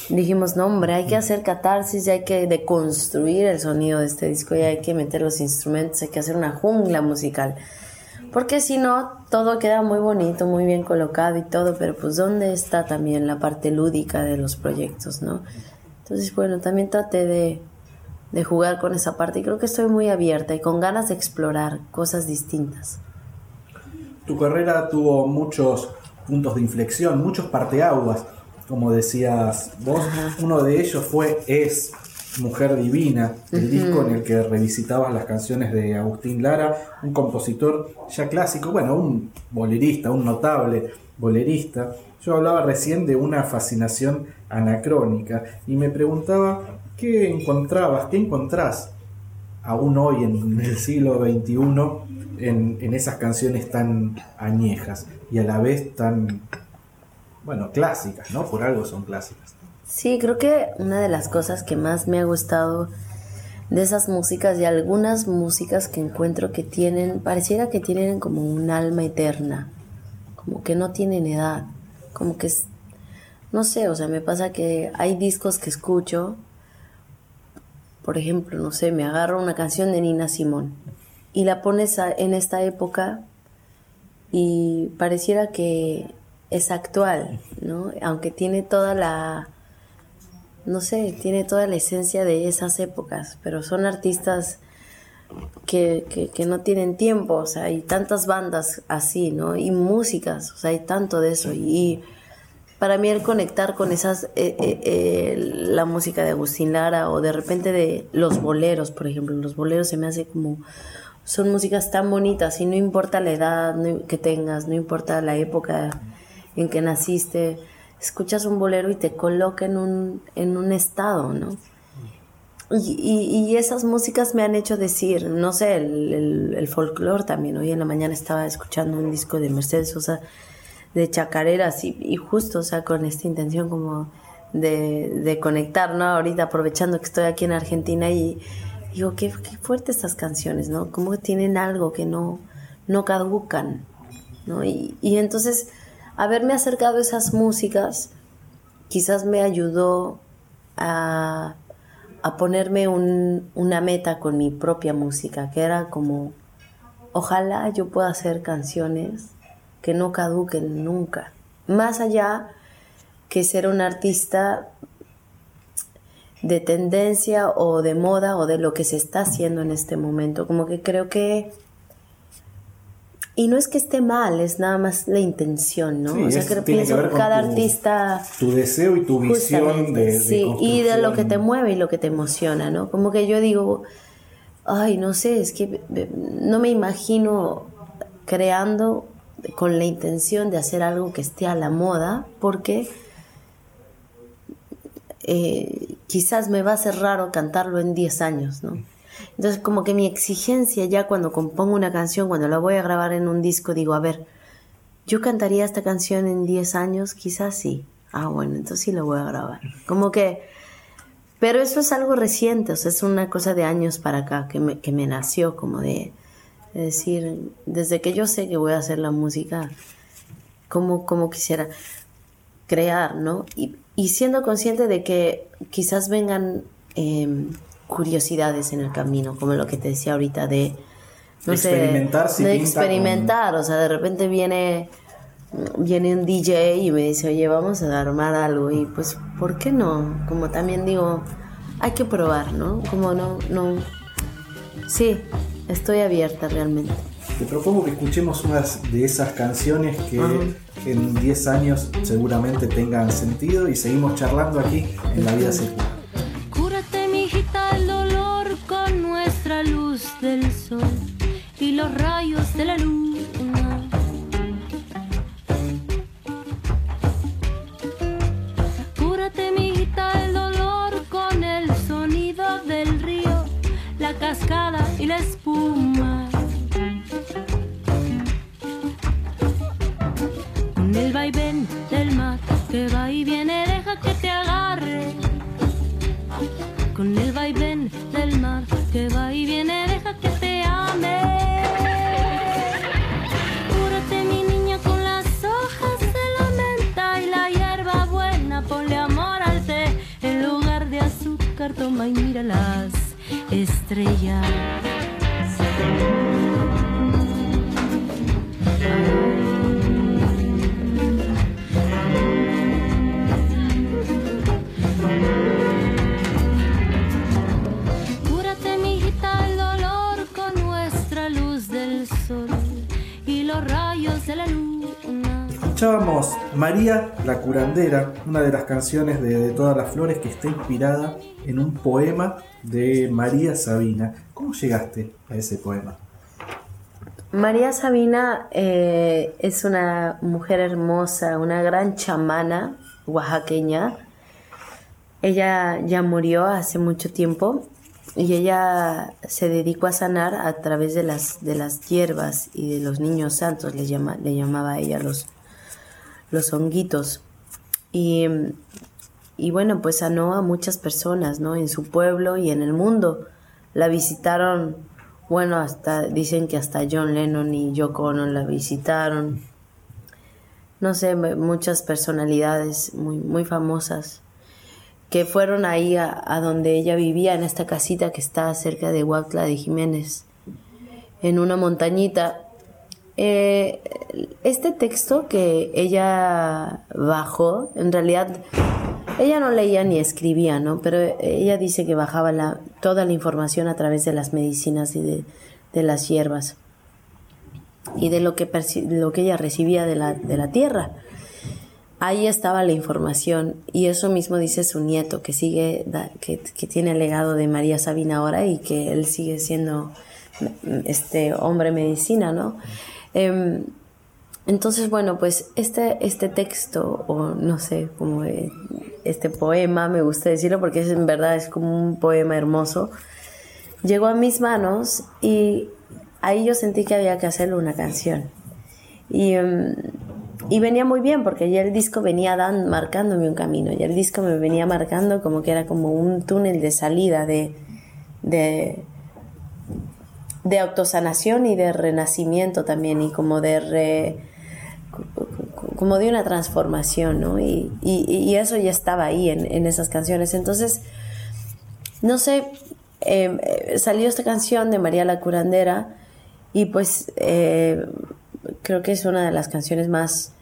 dijimos, "No, hombre, hay que hacer catarsis, y hay que deconstruir el sonido de este disco y hay que meter los instrumentos, hay que hacer una jungla musical." Porque si no, todo queda muy bonito, muy bien colocado y todo, pero pues ¿dónde está también la parte lúdica de los proyectos, no? Entonces, bueno, también traté de, de jugar con esa parte y creo que estoy muy abierta y con ganas de explorar cosas distintas. Tu carrera tuvo muchos puntos de inflexión, muchos parteaguas, como decías vos. Uno de ellos fue Es Mujer Divina, el disco en el que revisitabas las canciones de Agustín Lara, un compositor ya clásico, bueno, un bolerista, un notable bolerista. Yo hablaba recién de una fascinación anacrónica y me preguntaba qué encontrabas, qué encontrás aún hoy en el siglo XXI en, en esas canciones tan añejas y a la vez tan, bueno, clásicas, ¿no? Por algo son clásicas. Sí, creo que una de las cosas que más me ha gustado de esas músicas y algunas músicas que encuentro que tienen, pareciera que tienen como un alma eterna, como que no tienen edad, como que no sé, o sea, me pasa que hay discos que escucho, por ejemplo, no sé, me agarro una canción de Nina Simón y la pones en esta época y pareciera que es actual, ¿no? Aunque tiene toda la, no sé, tiene toda la esencia de esas épocas, pero son artistas que, que, que, no tienen tiempo, o sea, hay tantas bandas así, ¿no? Y músicas, o sea, hay tanto de eso. Y, para mí el conectar con esas, eh, eh, eh, la música de Agustín Lara o de repente de los boleros, por ejemplo, los boleros se me hace como, son músicas tan bonitas y no importa la edad que tengas, no importa la época en que naciste, escuchas un bolero y te coloca en un, en un estado, ¿no? Y, y, esas músicas me han hecho decir, no sé, el, el, el folclore también. Hoy en la mañana estaba escuchando un disco de Mercedes Sosa de chacareras y, justo, o sea, con esta intención como de, conectar, ¿no? Ahorita aprovechando que estoy aquí en Argentina y digo, qué, qué fuertes estas canciones, ¿no? Como que tienen algo que no, no caducan, ¿no? Y, entonces, haberme acercado a esas músicas quizás me ayudó a, a ponerme un, una meta con mi propia música, que era como, ojalá yo pueda hacer canciones que no caduquen nunca. Más allá que ser un artista de tendencia o de moda o de lo que se está haciendo en este momento. Como que creo que... Y no es que esté mal, es nada más la intención, ¿no? o sea, que pienso que, cada artista... Tu deseo y tu visión de, Sí, y de lo que te mueve y lo que te emociona, ¿no? Como que yo digo, ay, no sé, es que no me imagino creando con la intención de hacer algo que esté a la moda, porque eh, quizás me va a ser raro cantarlo en 10 años, ¿no? Entonces como que mi exigencia ya cuando compongo una canción, cuando la voy a grabar en un disco, digo, a ver, yo cantaría esta canción en 10 años, quizás sí. Ah, bueno, entonces sí la voy a grabar. Como que... Pero eso es algo reciente, o sea, es una cosa de años para acá que me, que me nació, como de, decir, desde que yo sé que voy a hacer la música, como, como quisiera crear, ¿no? Y, y siendo consciente de que quizás vengan em, curiosidades en el camino, como lo que te decía ahorita de, no experimentar, sé, de experimentar, o sea, de repente viene viene un DJ y me dice, oye, vamos a armar algo y pues, ¿por qué no? Como también digo, hay que probar, ¿no? Como no, no, sí, estoy abierta realmente. Te propongo que escuchemos unas de esas canciones que en 10 años seguramente tengan sentido y seguimos charlando aquí en La Vida Circular. Del sol y los rayos de la luna. Cúrate, mijita, el dolor con el sonido del río, la cascada y la espuma. el vaivén del mar que va y viene, deja que te agarre. Con el vaivén del mar que va y viene, deja que te ame. Cúrate mi niña con las hojas de la menta y la hierba buena, ponle amor al té. En lugar de azúcar, toma y mira las estrellas. Escuchábamos María la curandera, una de las canciones de, Todas las Flores que está inspirada en un poema de María Sabina. ¿Cómo llegaste a ese poema? María Sabina eh, es una mujer hermosa, una gran chamana oaxaqueña. Ella ya murió hace mucho tiempo y ella se dedicó a sanar a través de las, de las hierbas y de los niños santos, le, llama, le llamaba a ella los, los honguitos. Y, y bueno, pues sanó a muchas personas, ¿no? En su pueblo y en el mundo. La visitaron, bueno, hasta dicen que hasta John Lennon y Yoko Ono la visitaron. No sé, muchas personalidades muy, muy famosas que fueron ahí a, donde ella vivía, en esta casita que está cerca de Huautla de Jiménez, en una montañita eh, este texto que ella bajó, en realidad ella no leía ni escribía, ¿no? Pero ella dice que bajaba la, toda la información a través de las medicinas y de, las hierbas y de lo que, lo que ella recibía de la, de la tierra. Ahí estaba la información y eso mismo dice su nieto, que sigue, que, que tiene el legado de María Sabina ahora y que él sigue siendo este hombre medicina, ¿no? Em, entonces, bueno, pues este, este texto, o no sé, como este poema, me gusta decirlo porque es, en verdad es como un poema hermoso, llegó a mis manos y ahí yo sentí que había que hacerle una canción. Y, em, y venía muy bien porque ya el disco venía dan, marcándome un camino, y el disco me venía marcando como que era como un túnel de salida de, de de autosanación y de renacimiento también y como de como de una transformación, ¿no? Y, eso ya estaba ahí en, esas canciones. Entonces, no sé, em, eh, salió esta canción de María la Curandera y pues eh, creo que es una de las canciones más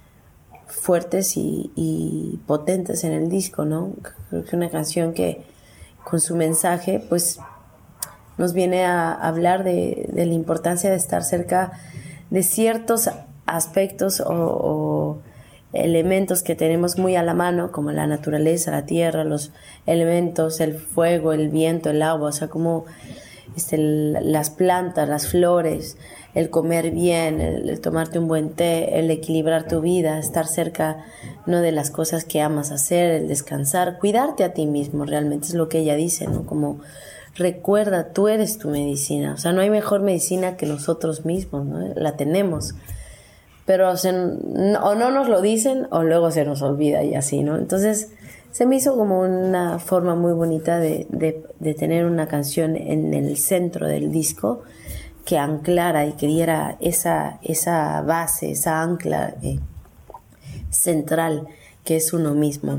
fuertes y, y, potentes en el disco, ¿no? Creo que una canción que, con su mensaje, pues nos viene a hablar de, la importancia de estar cerca de ciertos aspectos o, elementos que tenemos muy a la mano, como la naturaleza, la tierra, los elementos, el fuego, el viento, el agua, o sea, como este, las plantas, las flores, el comer bien, el, tomarte un buen té, el equilibrar tu vida, estar cerca no de las cosas que amas hacer, el descansar, cuidarte a ti mismo, realmente es lo que ella dice, ¿no? Como recuerda, tú eres tu medicina. O sea, no hay mejor medicina que nosotros mismos, ¿no? La tenemos. Pero o no nos lo dicen o luego se nos olvida y así, ¿no? Entonces se me hizo como una forma muy bonita de, tener una canción en el centro del disco que anclara y que diera esa, esa base, esa ancla eh, central que es uno mismo.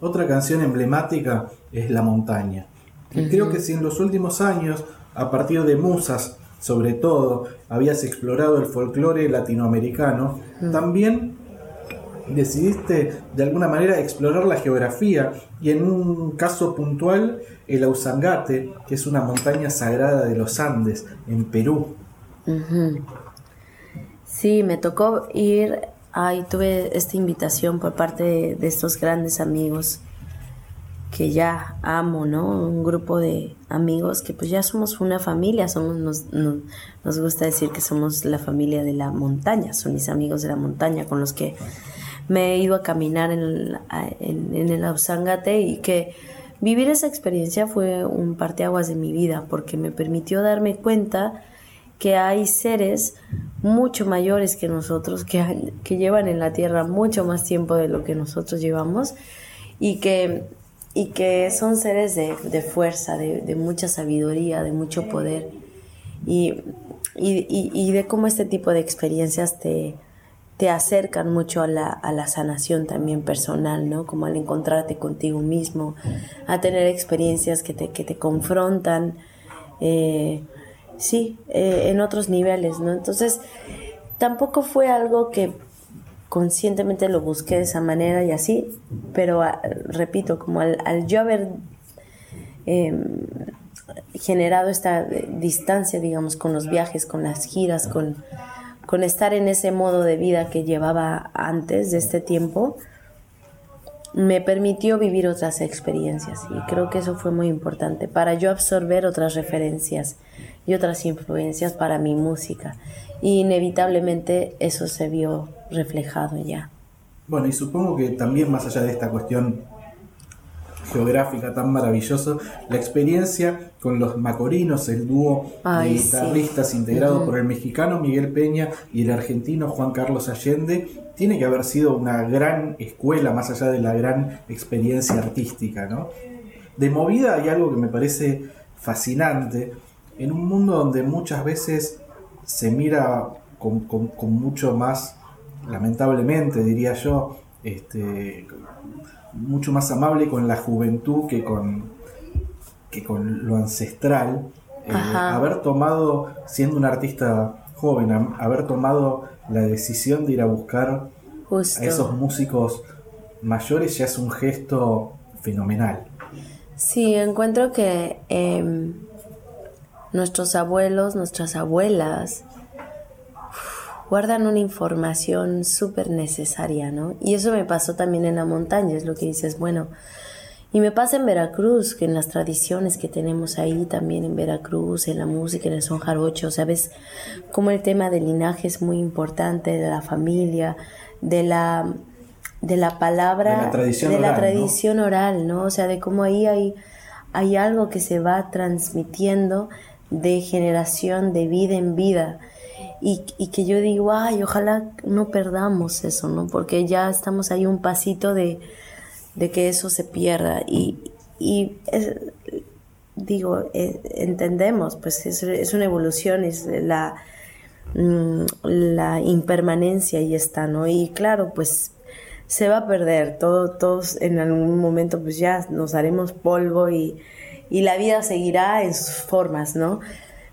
Otra canción emblemática es La montaña. Creo que si en los últimos años, a partir de musas, sobre todo, habías explorado el folclore latinoamericano, también decidiste de alguna manera explorar la geografía y en un caso puntual el Ausangate, que es una montaña sagrada de los Andes, en Perú. Sí, me tocó ir, ahí tuve esta invitación por parte de estos grandes amigos que ya amo, ¿no? Un grupo de amigos que pues ya somos una familia, somos, nos, nos, gusta decir que somos la familia de la montaña, son mis amigos de la montaña con los que me he ido a caminar en, en, el Ausangate y que vivir esa experiencia fue un parteaguas de mi vida porque me permitió darme cuenta que hay seres mucho mayores que nosotros, que, que llevan en la tierra mucho más tiempo de lo que nosotros llevamos y que y que son seres de, fuerza, de, mucha sabiduría, de mucho poder y, de cómo este tipo de experiencias te, te acercan mucho a la, sanación también personal, ¿no? Como al encontrarte contigo mismo, a tener experiencias que te, que te confrontan, eh, sí, eh, en otros niveles, ¿no? Entonces, tampoco fue algo que conscientemente lo busqué de esa manera y así, pero ah, repito, como al, yo haber em, generado esta distancia, digamos, con los viajes, con las giras, con, con estar en ese modo de vida que llevaba antes de este tiempo, me permitió vivir otras experiencias y creo que eso fue muy importante para yo absorber otras referencias y otras influencias para mi música. Y inevitablemente eso se vio reflejado ya. Bueno, y supongo que también más allá de esta cuestión geográfica tan maravilloso, la experiencia con los macorinos, el dúo de guitarristas integrado por el mexicano Miguel Peña y el argentino Juan Carlos Allende, tiene que haber sido una gran escuela más allá de la gran experiencia artística, ¿no? De movida hay algo que me parece fascinante, en un mundo donde muchas veces se mira con, mucho más, lamentablemente diría yo, este, mucho más amable con la juventud que con, que con lo ancestral. Eh, haber tomado, siendo un artista joven, haber tomado la decisión de ir a buscar a esos músicos mayores ya es un gesto fenomenal. Sí, encuentro que em, nuestros abuelos, nuestras abuelas, guardan una información súper necesaria, ¿no? Y eso me pasó también en la montaña, es lo que dices, bueno, y me pasa en Veracruz, que en las tradiciones que tenemos ahí también en Veracruz, en la música, en el son jarocho, ¿sabes? Como el tema del linaje es muy importante, de la familia, de la, de la palabra, de la tradición, oral, la tradición ¿no? oral, ¿no? O sea, de cómo ahí hay, hay algo que se va transmitiendo de generación, de vida en vida. Y, que yo digo, ay, ojalá no perdamos eso, ¿no? Porque ya estamos ahí un pasito de, que eso se pierda. Y, digo, eh, entendemos, pues es, una evolución, es la, mm, la impermanencia y está, ¿no? Y claro, pues se va a perder, todo, todos en algún momento pues ya nos haremos polvo y y la vida seguirá en sus formas, ¿no?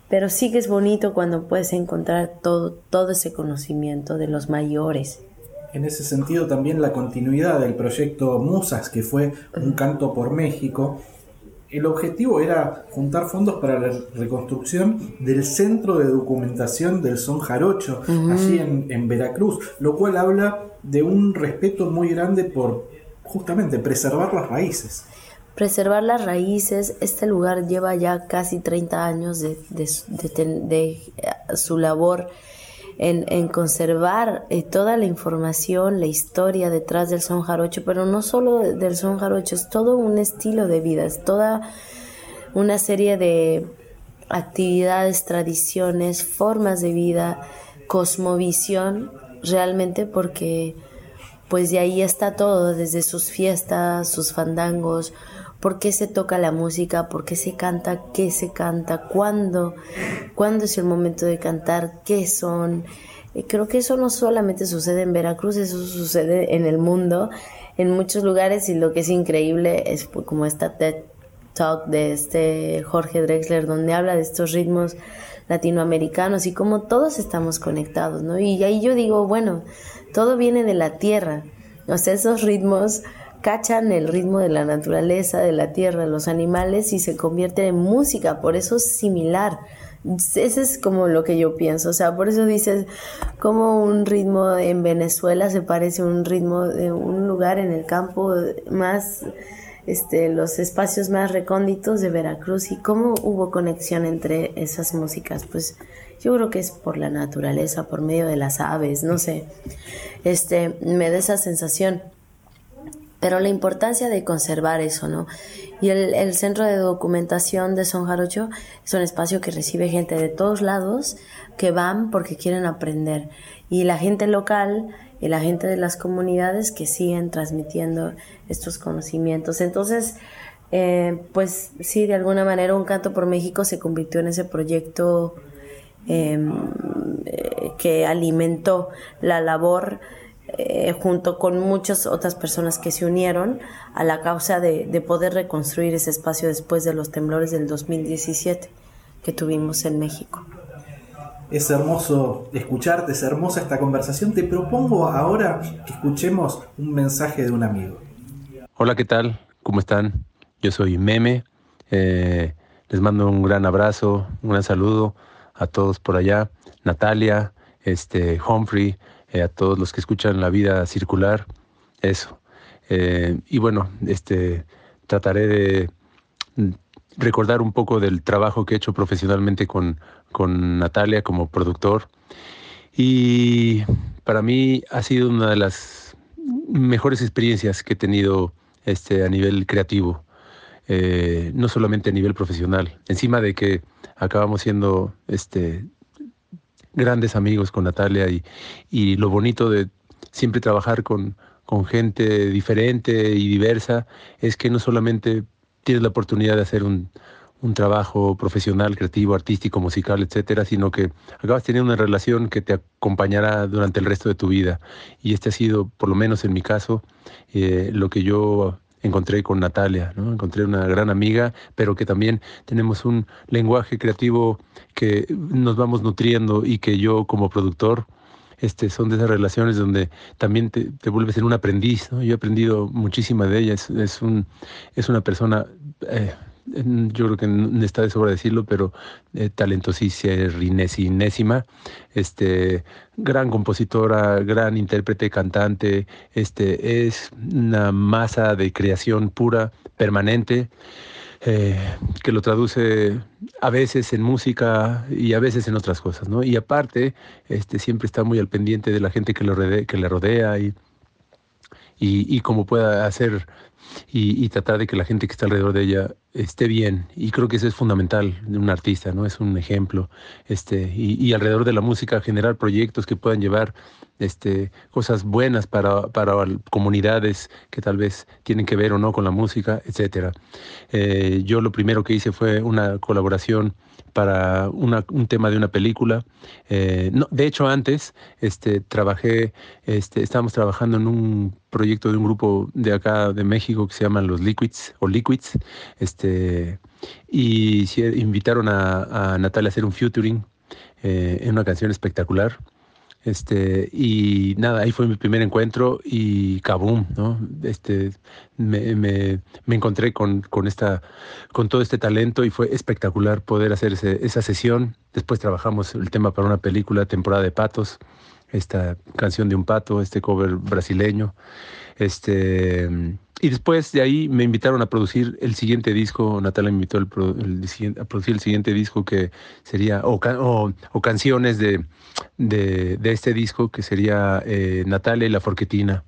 Pero sí que es bonito cuando puedes encontrar todo, todo ese conocimiento de los mayores. En ese sentido también la continuidad del proyecto Musas, que fue un canto por México, el objetivo era juntar fondos para la reconstrucción del centro de documentación del son jarocho, allí en, en Veracruz, lo cual habla de un respeto muy grande por justamente preservar las raíces preservar las raíces. Este lugar lleva ya casi 30 años de, de, eh, su labor en, conservar eh, toda la información, la historia detrás del son jarocho, pero no solo del son jarocho, es todo un estilo de vida, es toda una serie de actividades, tradiciones, formas de vida, cosmovisión, realmente porque pues de ahí está todo, desde sus fiestas, sus fandangos, por qué se toca la música, por qué se canta, qué se canta, cuándo, cuándo es el momento de cantar, qué son. Eh, creo que eso no solamente sucede en Veracruz, eso sucede en el mundo, en muchos lugares y lo que es increíble es pues, como esta TED Talk de este Jorge Drexler donde habla de estos ritmos latinoamericanos y cómo todos estamos conectados, ¿no? Y ahí yo digo, bueno, todo viene de la tierra, o sea, esos ritmos cachan el ritmo de la naturaleza, de la tierra, los animales y se convierte en música, por eso es similar. Ese es como lo que yo pienso, o sea, por eso dices como un ritmo en Venezuela se parece a un ritmo de un lugar en el campo más, este, los espacios más recónditos de Veracruz. Y cómo hubo conexión entre esas músicas, pues yo creo que es por la naturaleza, por medio de las aves, no sé, este, me da esa sensación pero la importancia de conservar eso, ¿no? Y el, centro de documentación de Son Jarocho es un espacio que recibe gente de todos lados que van porque quieren aprender. Y la gente local y la gente de las comunidades que siguen transmitiendo estos conocimientos. Entonces, eh, pues sí, de alguna manera un canto por México se convirtió en ese proyecto em, eh, que alimentó la labor eh, junto con muchas otras personas que se unieron a la causa de, poder reconstruir ese espacio después de los temblores del 2017 que tuvimos en México. Es hermoso escucharte, es hermosa esta conversación. Te propongo ahora que escuchemos un mensaje de un amigo. Hola, ¿qué tal? ¿Cómo están? Yo soy Meme. Eh, les mando un gran abrazo, un gran saludo a todos por allá. Natalia, este, Humphrey, eh, a todos los que escuchan la vida circular, eso. Eh, y bueno, este, trataré de recordar un poco del trabajo que he hecho profesionalmente con, con Natalia como productor. Y para mí ha sido una de las mejores experiencias que he tenido este, a nivel creativo, eh, no solamente a nivel profesional. Encima de que acabamos siendo este, grandes amigos con Natalia y, y lo bonito de siempre trabajar con, con gente diferente y diversa es que no solamente tienes la oportunidad de hacer un, un trabajo profesional, creativo, artístico, musical, etcétera, sino que acabas teniendo una relación que te acompañará durante el resto de tu vida. Y este ha sido, por lo menos en mi caso, eh, lo que yo encontré con Natalia, ¿no? Encontré una gran amiga, pero que también tenemos un lenguaje creativo que nos vamos nutriendo y que yo como productor, este, son de esas relaciones donde también te, te vuelves en un aprendiz, ¿no? Yo he aprendido muchísima de ella, es, es, un, es una persona... Eh, yo creo que está de sobra decirlo, pero eh, talentosísima, este, gran compositora, gran intérprete, cantante, este, es una masa de creación pura, permanente, eh, que lo traduce a veces en música y a veces en otras cosas, ¿no? Y aparte, este, siempre está muy al pendiente de la gente que, lo que le rodea y, y, y cómo pueda hacer y, tratar de que la gente que está alrededor de ella esté bien. Y creo que eso es fundamental de un artista, ¿no? Es un ejemplo. Este, y, alrededor de la música generar proyectos que puedan llevar este, cosas buenas para, para comunidades que tal vez tienen que ver o no con la música, etcétera. Eh, yo lo primero que hice fue una colaboración para un tema de una película. Eh, no, de hecho, antes este, trabajé, este, estábamos trabajando en un proyecto de un grupo de acá de México que se llaman los Liquids o Liquids. Este, y invitaron a, Natalia a hacer un featuring eh, en una canción espectacular. Este, y nada, ahí fue mi primer encuentro y kaboom, ¿no? Este, me, me, me encontré con, con, esta, con todo este talento y fue espectacular poder hacer ese, esa sesión. Después trabajamos el tema para una película, Temporada de Patos, esta canción de un pato, este cover brasileño. Este, y después de ahí me invitaron a producir el siguiente disco, Natalia me invitó a producir el siguiente disco que sería, o, o, canciones de, de, de, este disco que sería eh, Natalia y la Forquetina,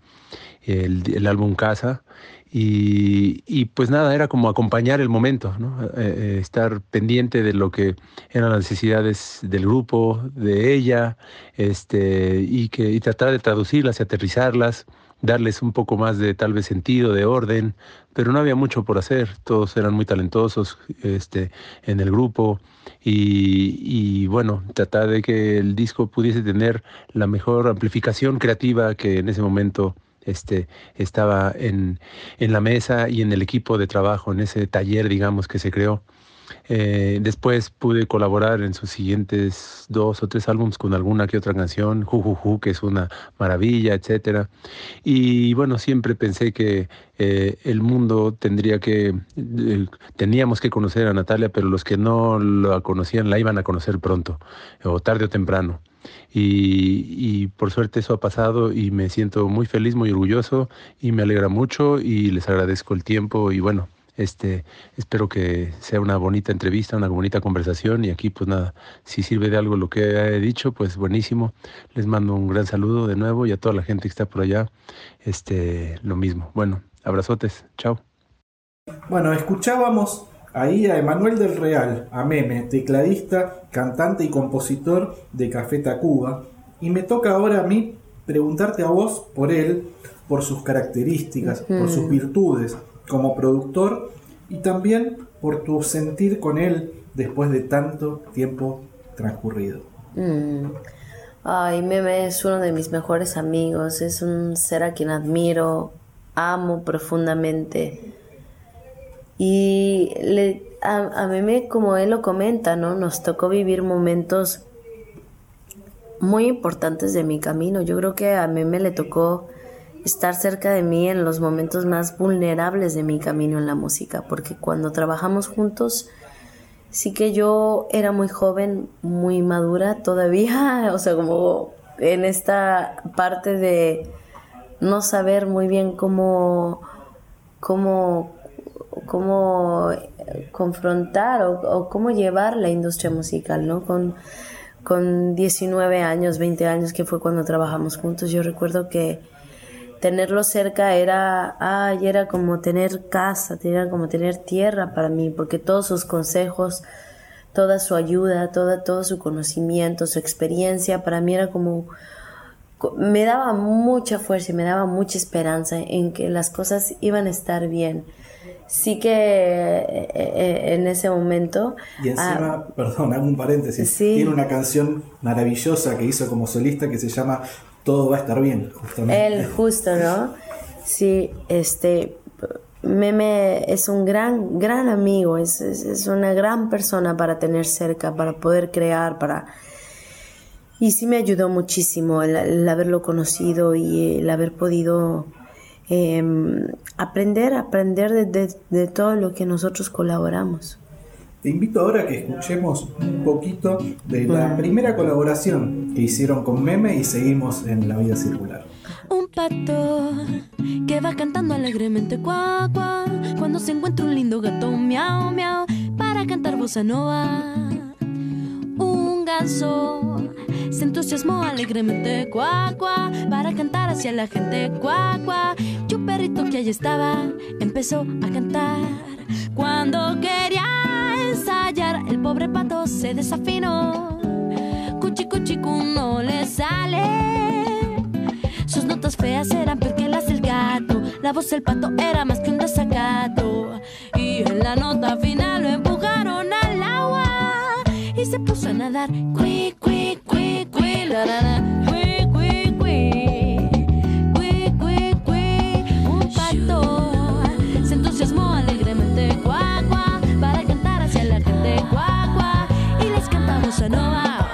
el, el álbum Casa. Y, y, pues nada, era como acompañar el momento, ¿no? Eh, eh, estar pendiente de lo que eran las necesidades del grupo, de ella, este, y, que, y tratar de traducirlas y aterrizarlas darles un poco más de tal vez sentido, de orden, pero no había mucho por hacer, todos eran muy talentosos este, en el grupo y, y bueno, tratar de que el disco pudiese tener la mejor amplificación creativa que en ese momento este, estaba en, en la mesa y en el equipo de trabajo, en ese taller, digamos, que se creó. Eh, después pude colaborar en sus siguientes dos o tres álbumes con alguna que otra canción, Jujuju, que es una maravilla, etcétera. Y bueno, siempre pensé que eh, el mundo tendría que, teníamos que conocer a Natalia, pero los que no la conocían la iban a conocer pronto, o tarde o temprano. Y, por suerte eso ha pasado y me siento muy feliz, muy orgulloso y me alegra mucho y les agradezco el tiempo y bueno, este, espero que sea una bonita entrevista, una bonita conversación y aquí pues nada, si sirve de algo lo que he dicho, pues buenísimo. Les mando un gran saludo de nuevo y a toda la gente que está por allá, este, lo mismo. Bueno, abrazotes, chao. Bueno, escuchábamos ahí a Emanuel del Real, a Meme, tecladista, cantante y compositor de Café Tacuba, y me toca ahora a mí preguntarte a vos por él, por sus características, por sus virtudes, como productor y también por tu sentir con él después de tanto tiempo transcurrido. Mm. Ay, Meme es uno de mis mejores amigos, es un ser a quien admiro, amo profundamente. Y le, a, a Meme, como él lo comenta, ¿no? Nos tocó vivir momentos muy importantes de mi camino. Yo creo que a Meme le tocó estar cerca de mí en los momentos más vulnerables de mi camino en la música, porque cuando trabajamos juntos, sí que yo era muy joven, muy madura todavía, o sea, como en esta parte de no saber muy bien cómo, cómo, cómo confrontar o, cómo llevar la industria musical, ¿no? Con, con 19 años, 20 años, que fue cuando trabajamos juntos, yo recuerdo que tenerlo cerca era, ay, era como tener casa, era como tener tierra para mí, porque todos sus consejos, toda su ayuda, toda, todo su conocimiento, su experiencia, para mí era como, me daba mucha fuerza y me daba mucha esperanza en que las cosas iban a estar bien. Sí que eh, eh, en ese momento... Y encima, ah, perdón, hago un paréntesis, tiene una canción maravillosa que hizo como solista que se llama todo va a estar bien, justamente. Él, justo, ¿no? Sí, este, Meme es un gran, gran amigo, es, es, una gran persona para tener cerca, para poder crear, para... Y sí me ayudó muchísimo el, haberlo conocido y el haber podido em, aprender, aprender de, de todo lo que nosotros colaboramos. Te invito ahora a que escuchemos un poquito de la primera colaboración que hicieron con Meme y seguimos en La Vida Circular. Un pato que va cantando alegremente cuá, cuá, cuando se encuentra un lindo gato miau miau para cantar bossa nova. Un ganso se entusiasmó alegremente cuá, cuá, para cantar hacia la gente cuá, cuá. Y un perrito que allí estaba empezó a cantar cuando quería el pobre pato se desafinó. Cuchi cuchi no le sale. Sus notas feas eran peor que las del gato. La voz del pato era más que un desacato. Y en la nota final lo empujaron al agua. Y se puso a nadar. Cui, cui, cui, cui, la, la, la. bossa nova.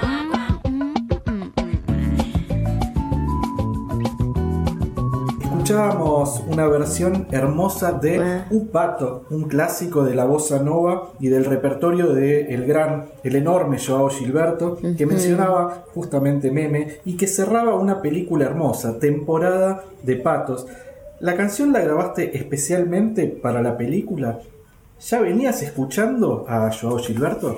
Escuchábamos una versión hermosa de Upato, un clásico de la bossa nova y del repertorio de el gran, el enorme Joao Gilberto, que mencionaba justamente Meme y que cerraba una película hermosa, Temporada de Patos. ¿La canción la grabaste especialmente para la película? ¿Ya venías escuchando a Joao Gilberto?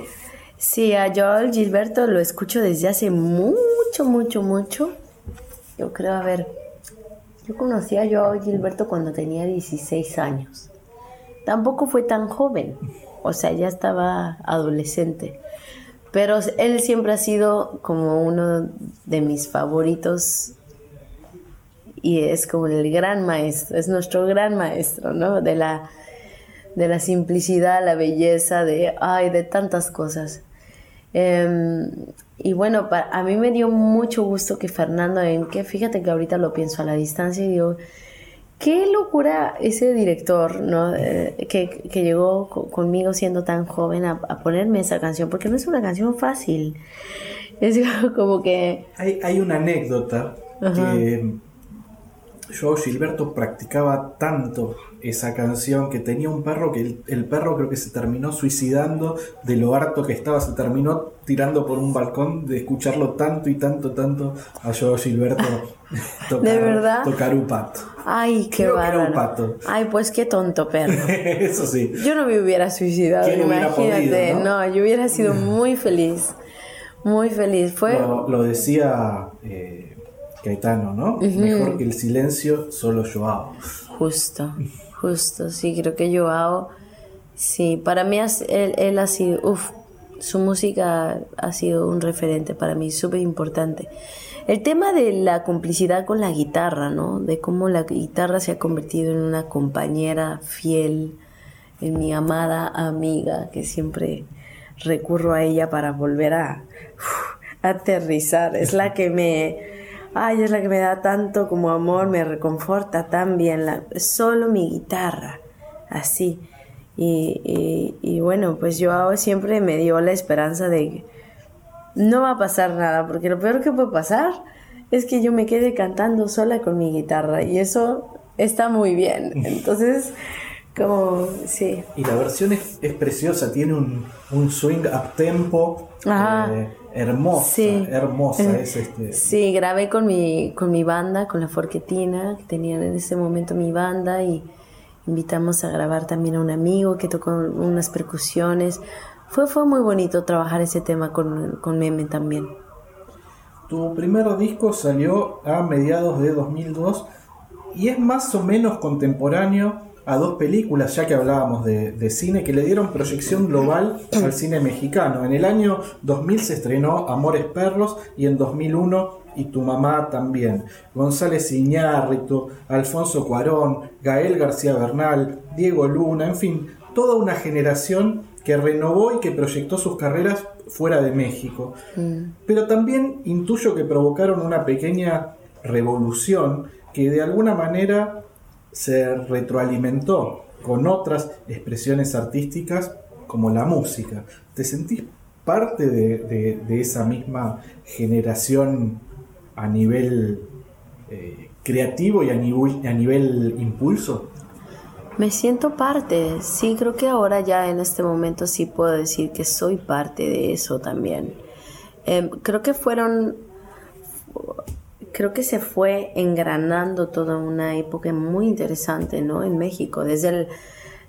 Sí, a Joel Gilberto lo escucho desde hace mucho, mucho, mucho. Yo creo, a ver, yo conocí a Joel Gilberto cuando tenía 16 años. Tampoco fue tan joven, o sea, ya estaba adolescente. Pero él siempre ha sido como uno de mis favoritos y es como el gran maestro, es nuestro gran maestro, ¿no? De la, de la simplicidad, la belleza, de, ay, de tantas cosas. Em, y bueno, pa- a mí me dio mucho gusto que Fernando Enque, fíjate que ahorita lo pienso a la distancia y digo, qué locura ese director, ¿no? Eh, que, que llegó co- conmigo siendo tan joven a, a ponerme esa canción, porque no es una canción fácil. Es como que... Hay, hay una anécdota Ajá. que Joao Gilberto practicaba tanto esa canción que tenía un perro que el, el perro creo que se terminó suicidando de lo harto que estaba, se terminó tirando por un balcón de escucharlo tanto y tanto, tanto a Joao Gilberto tocar, ¿De verdad? tocar un pato. Ay, qué bárbaro. pato. Ay, pues qué tonto perro. Eso sí. Yo no me hubiera suicidado, ¿Quién hubiera imagínate. podido, no? no? yo hubiera sido muy feliz. Muy feliz. Fue. Lo, lo decía eh, Caetano, ¿no? Mejor que el silencio, solo Joao. Justo, justo, sí, creo que Joao, sí, para mí él, él ha sido, uff, su música ha sido un referente para mí, súper importante. El tema de la complicidad con la guitarra, ¿no? De cómo la guitarra se ha convertido en una compañera fiel, en mi amada amiga, que siempre recurro a ella para volver a aterrizar. Es la que me, ay, es la que me da tanto como amor, me reconforta tan bien. La, solo mi guitarra, así. Y, y- y bueno, pues yo siempre me dio la esperanza de que no va a pasar nada, porque lo peor que puede pasar es que yo me quede cantando sola con mi guitarra y eso está muy bien. Entonces, como, sí. Y la versión es, es preciosa, tiene un, un swing up tempo Ajá. eh, hermosa, Sí. hermosa es este. Sí, grabé con mi, con mi banda, con la Forquetina, que tenían en ese momento mi banda, y invitamos a grabar también a un amigo que tocó unas percusiones. Fue, fue muy bonito trabajar ese tema con, con Meme también. Tu primer disco salió a mediados de 2002 y es más o menos contemporáneo a dos películas, ya que hablábamos de, de cine, que le dieron proyección global al cine mexicano. En el año 2000 se estrenó Amores Perros y en 2001 y Tu Mamá también. González Iñárritu, Alfonso Cuarón, Gael García Bernal, Diego Luna, en fin, toda una generación que renovó y que proyectó sus carreras fuera de México. Pero también intuyo que provocaron una pequeña revolución que de alguna manera se retroalimentó con otras expresiones artísticas como la música. ¿Te sentís parte de, de- esa misma generación a nivel eh, creativo y a nivel, a nivel impulso? Me siento parte, sí, creo que ahora ya en este momento sí puedo decir que soy parte de eso también. Em, creo que fueron, creo que se fue engranando toda una época muy interesante, ¿no? En México, desde el,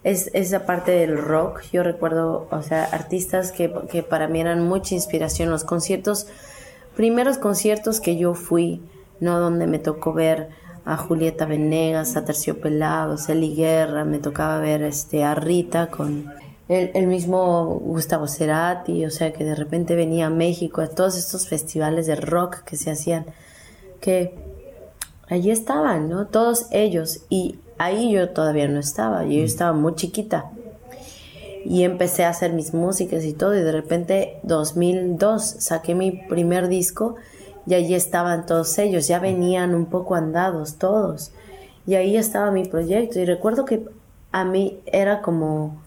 es, esa parte del rock, yo recuerdo, o sea, artistas que, que para mí eran mucha inspiración, los conciertos, primeros conciertos que yo fui, ¿no? Donde me tocó ver a Julieta Venegas, a Terciopelados, Eli Guerra, me tocaba ver este, a Rita con el, el mismo Gustavo Cerati, o sea que de repente venía a México a todos estos festivales de rock que se hacían, que allí estaban, ¿no? Todos ellos, y ahí yo todavía no estaba, yo estaba muy chiquita. Y empecé a hacer mis músicas y todo, y de repente 2002 saqué mi primer disco y allí estaban todos ellos, ya venían un poco andados todos. Y ahí estaba mi proyecto. Y recuerdo que a mí era como...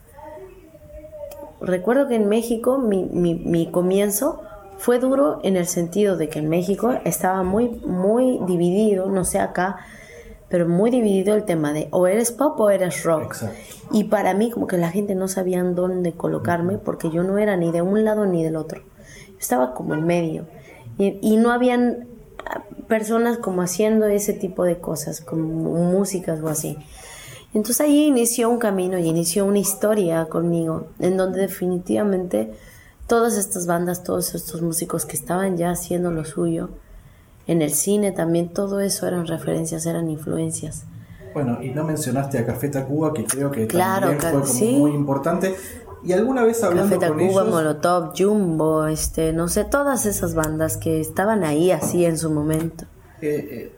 Recuerdo que en México mi, mi, mi comienzo fue duro en el sentido de que en México estaba muy, muy dividido, no sé acá, pero muy dividido el tema de o eres pop o eres rock. Exacto. Y para mí como que la gente no sabía dónde colocarme porque yo no era ni de un lado ni del otro. Yo estaba como en medio. Y, y no habían ah, personas como haciendo ese tipo de cosas, como músicas o así. Entonces ahí inició un camino y inició una historia conmigo, en donde definitivamente todas estas bandas, todos estos músicos que estaban ya haciendo lo suyo, en el cine también, todo eso eran referencias, eran influencias. Bueno, y no mencionaste a Café Tacuba, que creo que Claro, también fue como sí. muy importante. Y alguna vez hablando Café con Tacuba, ellos, Molotov, Jumbo, este, no sé, todas esas bandas que estaban ahí así en su momento. eh, eh,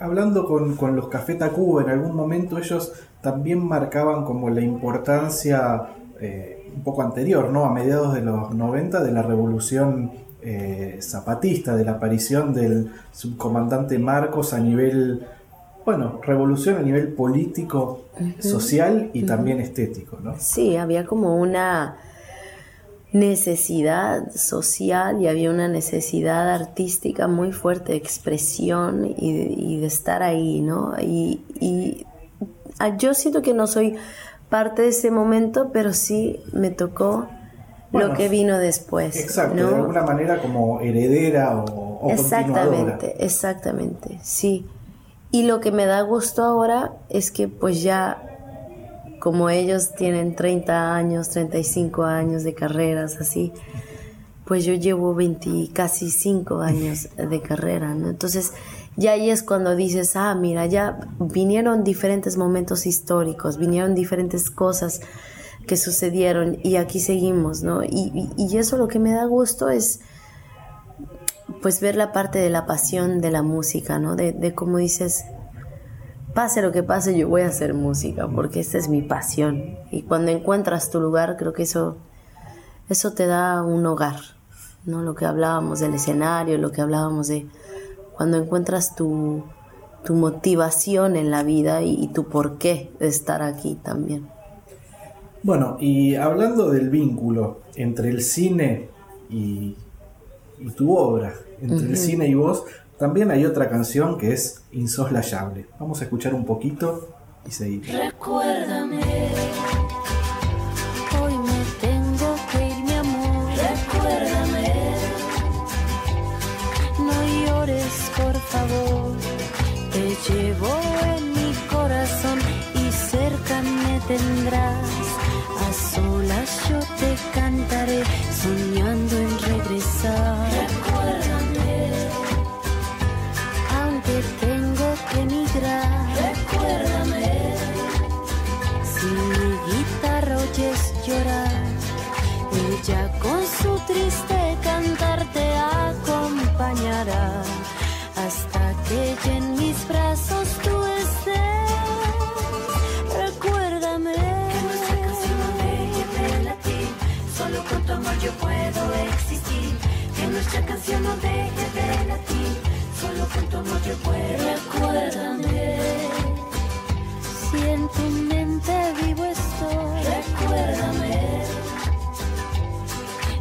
hablando con, con los Café Tacuba, en algún momento ellos también marcaban como la importancia eh, un poco anterior, ¿no? A mediados de los 90 de la revolución eh, zapatista, de la aparición del subcomandante Marcos a nivel, bueno, revolución a nivel político, social y también estético, ¿no? Sí, había como una necesidad social y había una necesidad artística muy fuerte de expresión y de, y de estar ahí, ¿no? Y, y, ah, yo siento que no soy parte de ese momento, pero sí me tocó Bueno, lo que vino después. Exacto, ¿no? de alguna manera como heredera o, o continuadora. Exactamente, exactamente, sí. Y lo que me da gusto ahora es que pues ya como ellos tienen 30 años, 35 años de carreras así, pues yo llevo 20, casi 5 años de carrera, ¿no? Entonces ya ahí es cuando dices, ah, mira, ya vinieron diferentes momentos históricos, vinieron diferentes cosas que sucedieron y aquí seguimos, ¿no? Y, y, y eso lo que me da gusto es pues ver la parte de la pasión de la música, ¿no? De, de cómo dices, pase lo que pase, yo voy a hacer música, porque esta es mi pasión. Y cuando encuentras tu lugar, creo que eso, eso te da un hogar, ¿no? Lo que hablábamos del escenario, lo que hablábamos de cuando encuentras tu, tu motivación en la vida y, y tu porqué de estar aquí también. Bueno, y hablando del vínculo entre el cine y, y tu obra, entre el cine y vos, también hay otra canción que es insoslayable. Vamos a escuchar un poquito y seguir. Recuérdame, nuestra canción no deje de latir, solo con tu amor yo puedo. Recuérdame. Si en tu mente vivo estoy, recuérdame.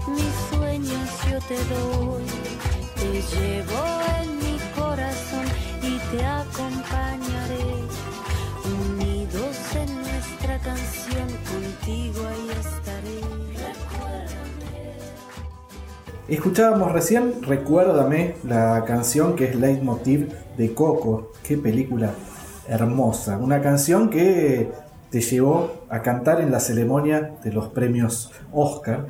Mis sueños yo te doy, te llevo en mi corazón y te acompañaré. Unidos en nuestra canción, contigo ahí estaré. Escuchábamos recién Recuérdame, la canción que es leitmotiv de Coco. Qué película hermosa. Una canción que te llevó a cantar en la ceremonia de los premios Oscar.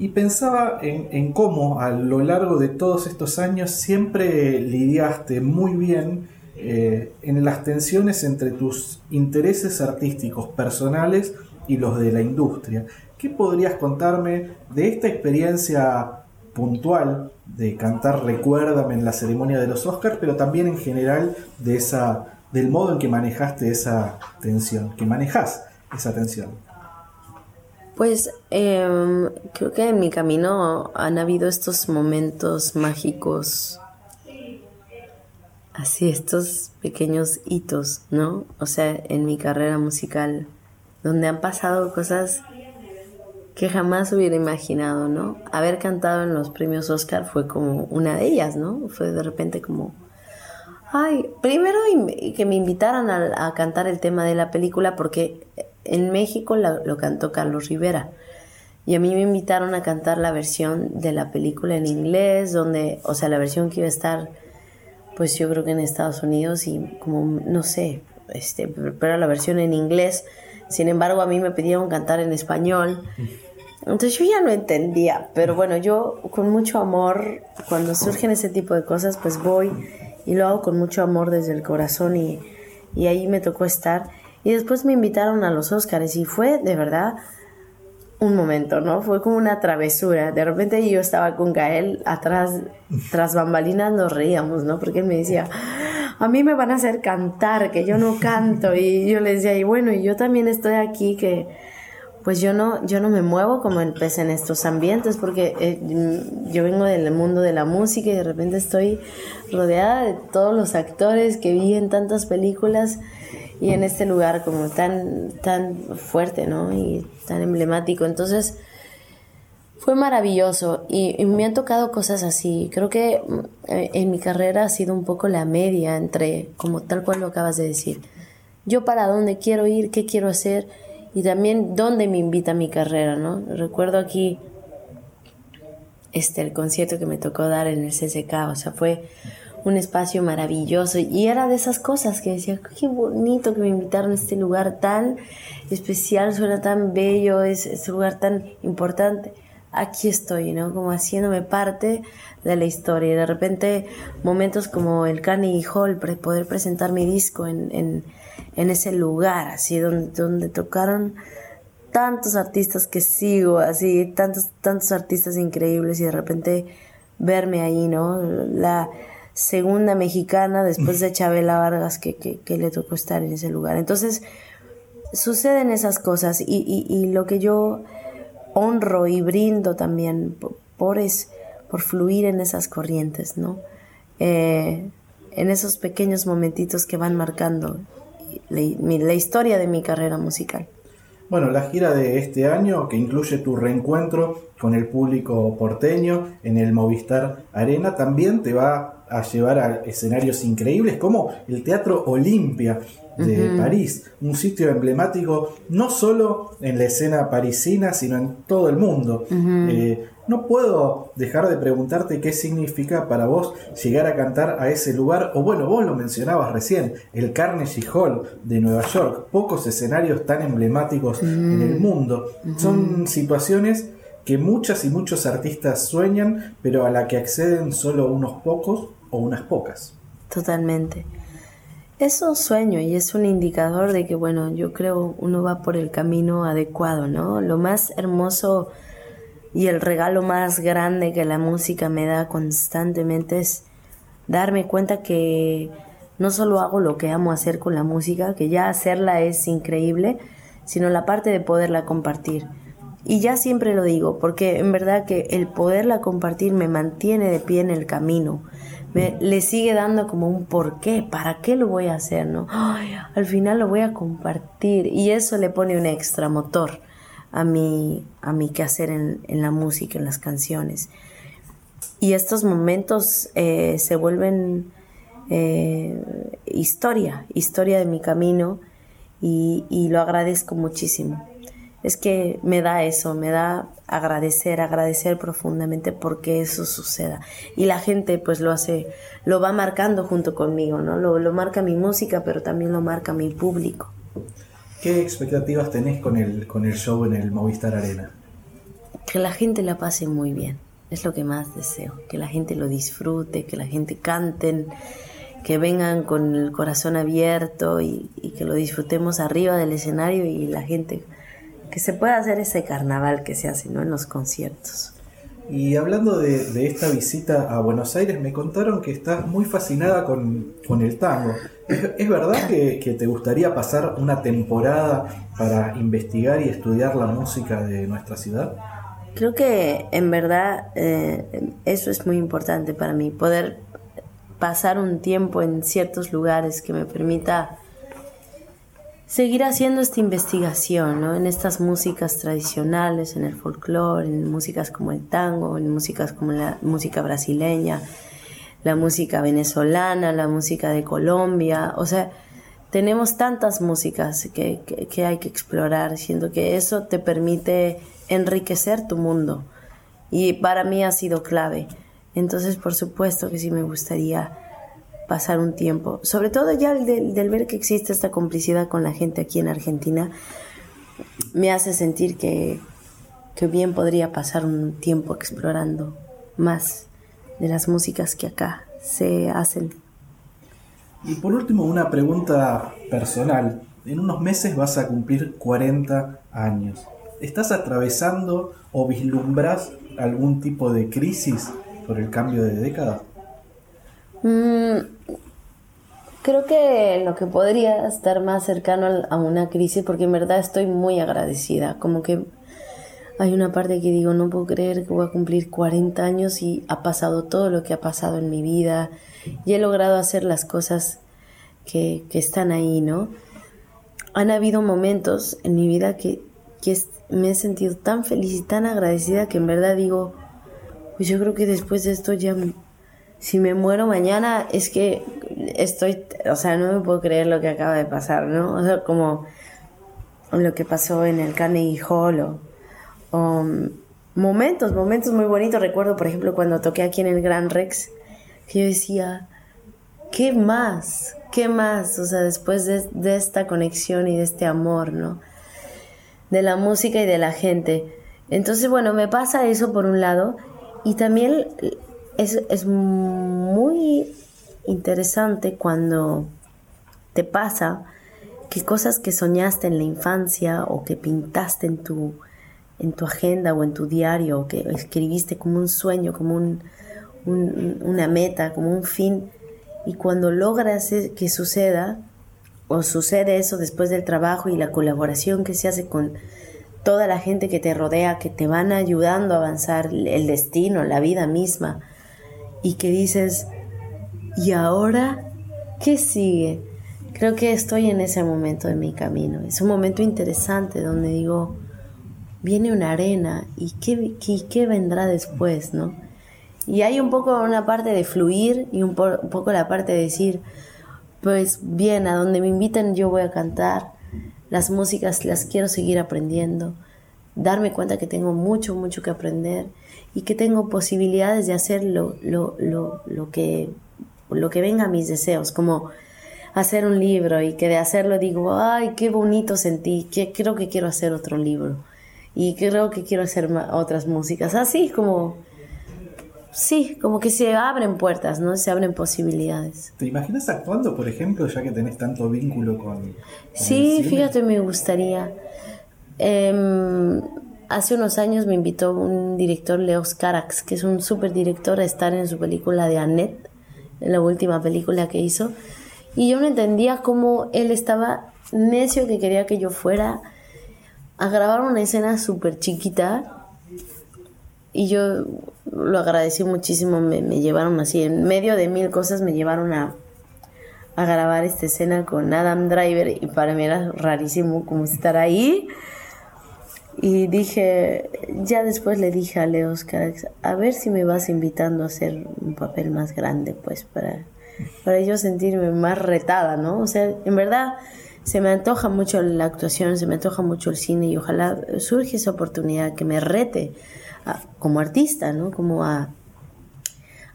Y pensaba en, cómo a lo largo de todos estos años siempre lidiaste muy bien eh, en las tensiones entre tus intereses artísticos personales y los de la industria. ¿Qué podrías contarme de esta experiencia puntual de cantar Recuérdame en la ceremonia de los Oscars, pero también en general de esa, del modo en que manejaste esa tensión, que manejas esa tensión? Pues em, creo que en mi camino han habido estos momentos mágicos, así, estos pequeños hitos, ¿no? O sea, en mi carrera musical, donde han pasado cosas que jamás hubiera imaginado, ¿no? Haber cantado en los premios Oscar fue como una de ellas, ¿no? Fue de repente como, Ay, primero que me invitaran a, cantar el tema de la película porque en México lo cantó Carlos Rivera. Y a mí me invitaron a cantar la versión de la película en inglés, donde, o sea, la versión que iba a estar, pues yo creo que en Estados Unidos y como, no sé, este, pero la versión en inglés. Sin embargo, a mí me pidieron cantar en español. Entonces yo ya no entendía, pero bueno, yo con mucho amor, cuando surgen ese tipo de cosas, pues voy y lo hago con mucho amor desde el corazón y, y ahí me tocó estar. Y después me invitaron a los Óscares y fue de verdad un momento, ¿no? Fue como una travesura. De repente yo estaba con Gael atrás, tras bambalinas nos reíamos, ¿no? Porque él me decía, a mí me van a hacer cantar, que yo no canto. Y yo le decía, y bueno, y yo también estoy aquí que pues yo no, yo no me muevo como el pez en estos ambientes porque eh, yo vengo del mundo de la música y de repente estoy rodeada de todos los actores que vi en tantas películas y en este lugar como tan, tan fuerte, ¿no? Y tan emblemático. Entonces, fue maravilloso y, me han tocado cosas así. Creo que mm, en mi carrera ha sido un poco la media entre, como tal cual lo acabas de decir, yo para dónde quiero ir, qué quiero hacer y también dónde me invita mi carrera, ¿no? Recuerdo aquí este, el concierto que me tocó dar en el CCK, o sea, fue un espacio maravilloso y era de esas cosas que decía, qué bonito que me invitaron a este lugar tan especial, suena tan bello, es este lugar tan importante. Aquí estoy, ¿no? Como haciéndome parte de la historia. Y de repente, momentos como el Carnegie Hall, poder presentar mi disco en, en, en ese lugar, así, donde, donde tocaron tantos artistas que sigo, así, tantos, tantos artistas increíbles y de repente verme ahí, ¿no? La, segunda mexicana después de Chabela Vargas que, que, le tocó estar en ese lugar. Entonces, suceden esas cosas y, y, lo que yo honro y brindo también por, es por fluir en esas corrientes, ¿no? Eh, en esos pequeños momentitos que van marcando la historia de mi carrera musical. Bueno, la gira de este año, que incluye tu reencuentro con el público porteño en el Movistar Arena, también te va a llevar a escenarios increíbles como el Teatro Olimpia de París, un sitio emblemático no solo en la escena parisina, sino en todo el mundo. Eh, no puedo dejar de preguntarte qué significa para vos llegar a cantar a ese lugar, o bueno, vos lo mencionabas recién, el Carnegie Hall de Nueva York, pocos escenarios tan emblemáticos en el mundo. Son situaciones que muchas y muchos artistas sueñan, pero a la que acceden solo unos pocos o unas pocas. Totalmente. Es un sueño y es un indicador de que, bueno, yo creo uno va por el camino adecuado, ¿no? Lo más hermoso y el regalo más grande que la música me da constantemente es darme cuenta que no solo hago lo que amo hacer con la música, que ya hacerla es increíble, sino la parte de poderla compartir. Y ya siempre lo digo, porque en verdad que el poderla compartir me mantiene de pie en el camino, me, le sigue dando como un porqué, ¿para qué lo voy a hacer? ¿no? al final lo voy a compartir y eso le pone un extra motor a mi, a mi quehacer en, en la música, en las canciones. Y estos momentos eh, se vuelven eh, historia, historia de mi camino y, y, lo agradezco muchísimo. Es que me da eso, me da agradecer, agradecer profundamente porque eso suceda. Y la gente pues lo hace, lo va marcando junto conmigo, ¿no? Lo, lo marca mi música, pero también lo marca mi público. ¿Qué expectativas tenés con el, con el show en el Movistar Arena? Que la gente la pase muy bien, es lo que más deseo, que la gente lo disfrute, que la gente canten, que vengan con el corazón abierto y, que lo disfrutemos arriba del escenario y la gente, que se pueda hacer ese carnaval que se hace ¿no? en los conciertos. Y hablando de, esta visita a Buenos Aires, me contaron que estás muy fascinada con, el tango. ¿Es, verdad que, te gustaría pasar una temporada para investigar y estudiar la música de nuestra ciudad? Creo que en verdad eh, eso es muy importante para mí, poder pasar un tiempo en ciertos lugares que me permita seguir haciendo esta investigación ¿no? en estas músicas tradicionales, en el folclore, en músicas como el tango, en músicas como la música brasileña, la música venezolana, la música de Colombia, o sea, tenemos tantas músicas que, que, hay que explorar, siento que eso te permite enriquecer tu mundo y para mí ha sido clave. Entonces, por supuesto que sí me gustaría pasar un tiempo, sobre todo ya del, del ver que existe esta complicidad con la gente aquí en Argentina, me hace sentir que, que bien podría pasar un tiempo explorando más de las músicas que acá se hacen. Y por último, una pregunta personal. En unos meses vas a cumplir 40 años. ¿Estás atravesando o vislumbras algún tipo de crisis por el cambio de década? Mm, creo que lo que podría estar más cercano a una crisis, porque en verdad estoy muy agradecida, como que hay una parte que digo, no puedo creer que voy a cumplir 40 años y ha pasado todo lo que ha pasado en mi vida y he logrado hacer las cosas que, están ahí, ¿no? Han habido momentos en mi vida que, me he sentido tan feliz y tan agradecida que en verdad digo, pues yo creo que después de esto ya, si me muero mañana, es que estoy, o sea, no me puedo creer lo que acaba de pasar, ¿no? O sea, como lo que pasó en el Carnegie Hall o Um, momentos, momentos muy bonitos. Recuerdo, por ejemplo, cuando toqué aquí en el Gran Rex, que yo decía, ¿qué más? ¿Qué más? O sea, después de, esta conexión y de este amor, ¿no? De la música y de la gente. Entonces, bueno, me pasa eso por un lado. Y también es, es muy interesante cuando te pasa que cosas que soñaste en la infancia o que pintaste en tu en tu agenda o en tu diario, que escribiste como un sueño, como un, una meta, como un fin, y cuando logras que suceda, o sucede eso después del trabajo y la colaboración que se hace con toda la gente que te rodea, que te van ayudando a avanzar el destino, la vida misma, y que dices, ¿y ahora qué sigue? Creo que estoy en ese momento de mi camino. Es un momento interesante donde digo, viene una arena y qué, qué, vendrá después, ¿no? Y hay un poco una parte de fluir y un, poco la parte de decir, pues bien, a donde me inviten yo voy a cantar, las músicas las quiero seguir aprendiendo, darme cuenta que tengo mucho, mucho que aprender y que tengo posibilidades de hacer lo, lo, lo, lo que, lo que venga a mis deseos, como hacer un libro y que de hacerlo digo, ay, qué bonito sentí, que creo que quiero hacer otro libro y creo que quiero hacer otras músicas, así como, sí, como que se abren puertas, ¿no? Se abren posibilidades. ¿Te imaginas actuando, por ejemplo, ya que tenés tanto vínculo con... sí, fíjate, me gustaría. Em, hace unos años me invitó un director, Leos Carax, que es un súper director, a estar en su película de Annette, en la última película que hizo. Y yo no entendía cómo él estaba necio que quería que yo fuera a grabar una escena súper chiquita y yo lo agradecí muchísimo, me, llevaron así, en medio de mil cosas me llevaron a, a grabar esta escena con Adam Driver y para mí era rarísimo como estar ahí. Y dije, ya después le dije a Leo Carax, a ver si me vas invitando a hacer un papel más grande, pues para, para yo sentirme más retada, ¿no? O sea, en verdad se me antoja mucho la actuación, se me antoja mucho el cine y ojalá surge esa oportunidad que me rete como artista, ¿no? Como a,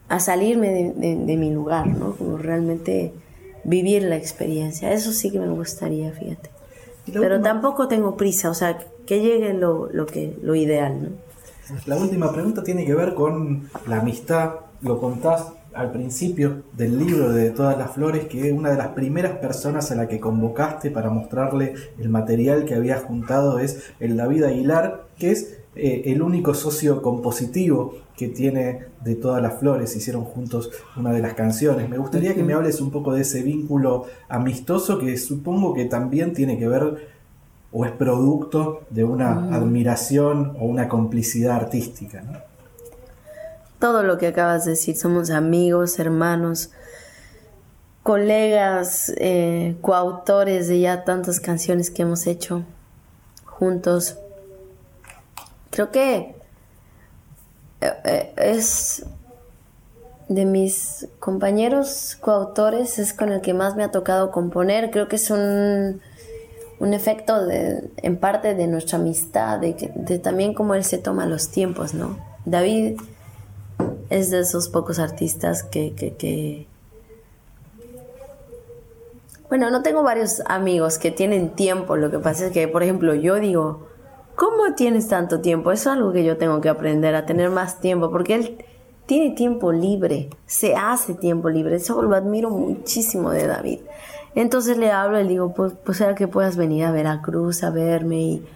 a salirme de, mi lugar, ¿no? Como realmente vivir la experiencia. Eso sí que me gustaría, fíjate. Pero tampoco tengo prisa, o sea, que llegue lo, lo, que, lo ideal, ¿no? La última pregunta tiene que ver con la amistad. Lo contás al principio del libro de Todas las Flores que una de las primeras personas a la que convocaste para mostrarle el material que había juntado es el David Aguilar, que es eh, el único socio compositivo que tiene de Todas las Flores. Hicieron juntos una de las canciones. Me gustaría que me hables un poco de ese vínculo amistoso que supongo que también tiene que ver o es producto de una admiración o una complicidad artística. ¿no? todo lo que acabas de decir. Somos amigos, hermanos, colegas, eh, coautores de ya tantas canciones que hemos hecho juntos. Creo que eh, eh, es, de mis compañeros coautores es con el que más me ha tocado componer. Creo que es un, un efecto de, en parte de nuestra amistad, de, que- de también cómo él se toma los tiempos, ¿no? David es de esos pocos artistas que, que, que- Bueno, no tengo varios amigos que tienen tiempo. Lo que pasa es que, por ejemplo, yo digo, ¿cómo tienes tanto tiempo? Eso es algo que yo tengo que aprender a tener más tiempo, porque él tiene tiempo libre, se hace tiempo libre. Eso lo admiro muchísimo de David. Entonces le hablo y le digo, pues, pues será que puedas venir a Veracruz a verme y,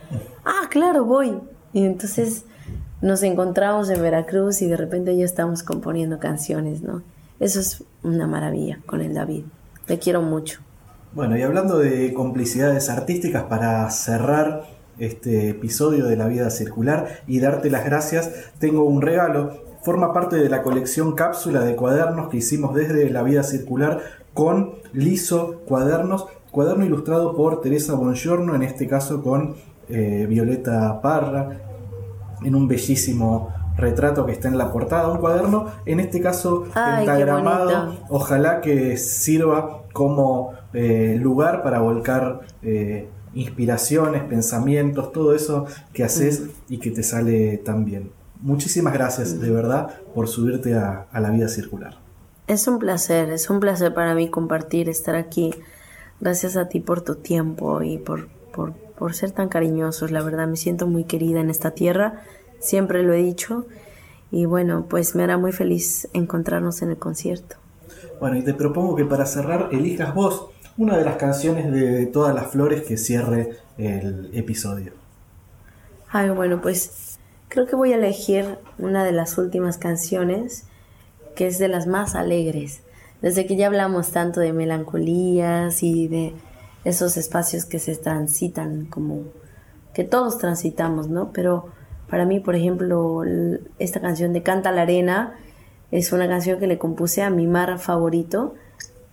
ah, claro, voy. Y entonces nos encontramos en Veracruz y de repente ya estamos componiendo canciones, ¿no? Eso es una maravilla con el David. Le quiero mucho. Bueno, y hablando de complicidades artísticas, para cerrar este episodio de La Vida Circular y darte las gracias, tengo un regalo. Forma parte de la colección cápsula de cuadernos que hicimos desde La Vida Circular con Liso Cuadernos, cuaderno ilustrado por Teresa Bongiorno, en este caso con eh, Violeta Parra, en un bellísimo retrato que está en la portada, un cuaderno, en este caso Ay, pentagramado, ojalá que sirva como eh, lugar para volcar eh, inspiraciones, pensamientos, todo eso que haces y que te sale tan bien. Muchísimas gracias de verdad por subirte a, a la vida circular. Es un placer, es un placer para mí compartir, estar aquí. Gracias a ti por tu tiempo y por, por, por ser tan cariñosos. La verdad, me siento muy querida en esta tierra, siempre lo he dicho. Y bueno, pues me hará muy feliz encontrarnos en el concierto. Bueno, y te propongo que para cerrar elijas vos una de las canciones de todas las flores que cierre el episodio. Ay, bueno, pues creo que voy a elegir una de las últimas canciones que es de las más alegres. Desde que ya hablamos tanto de melancolías y de esos espacios que se transitan como que todos transitamos, ¿no? Pero para mí, por ejemplo, esta canción de Canta la Arena es una canción que le compuse a mi mar favorito,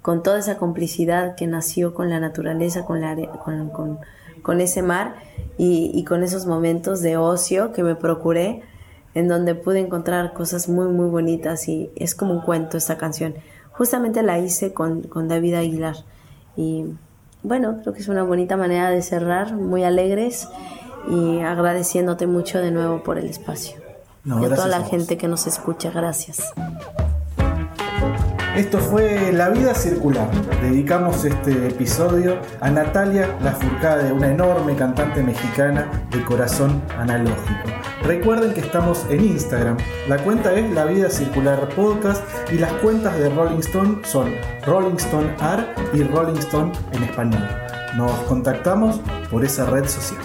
con toda esa complicidad que nació con la naturaleza, con, la con, con- con ese mar y, y con esos momentos de ocio que me procuré, en donde pude encontrar cosas muy, muy bonitas y es como un cuento esta canción. Justamente la hice con, con David Aguilar y bueno, creo que es una bonita manera de cerrar, muy alegres y agradeciéndote mucho de nuevo por el espacio. No, y a toda la gente que nos escucha, gracias. Esto fue La Vida Circular. Dedicamos este episodio a Natalia Lafourcade, una enorme cantante mexicana de corazón analógico. Recuerden que estamos en Instagram. La cuenta es La Vida Circular Podcast y las cuentas de Rolling Stone son Rolling Stone Art y Rolling Stone en español. Nos contactamos por esa red social.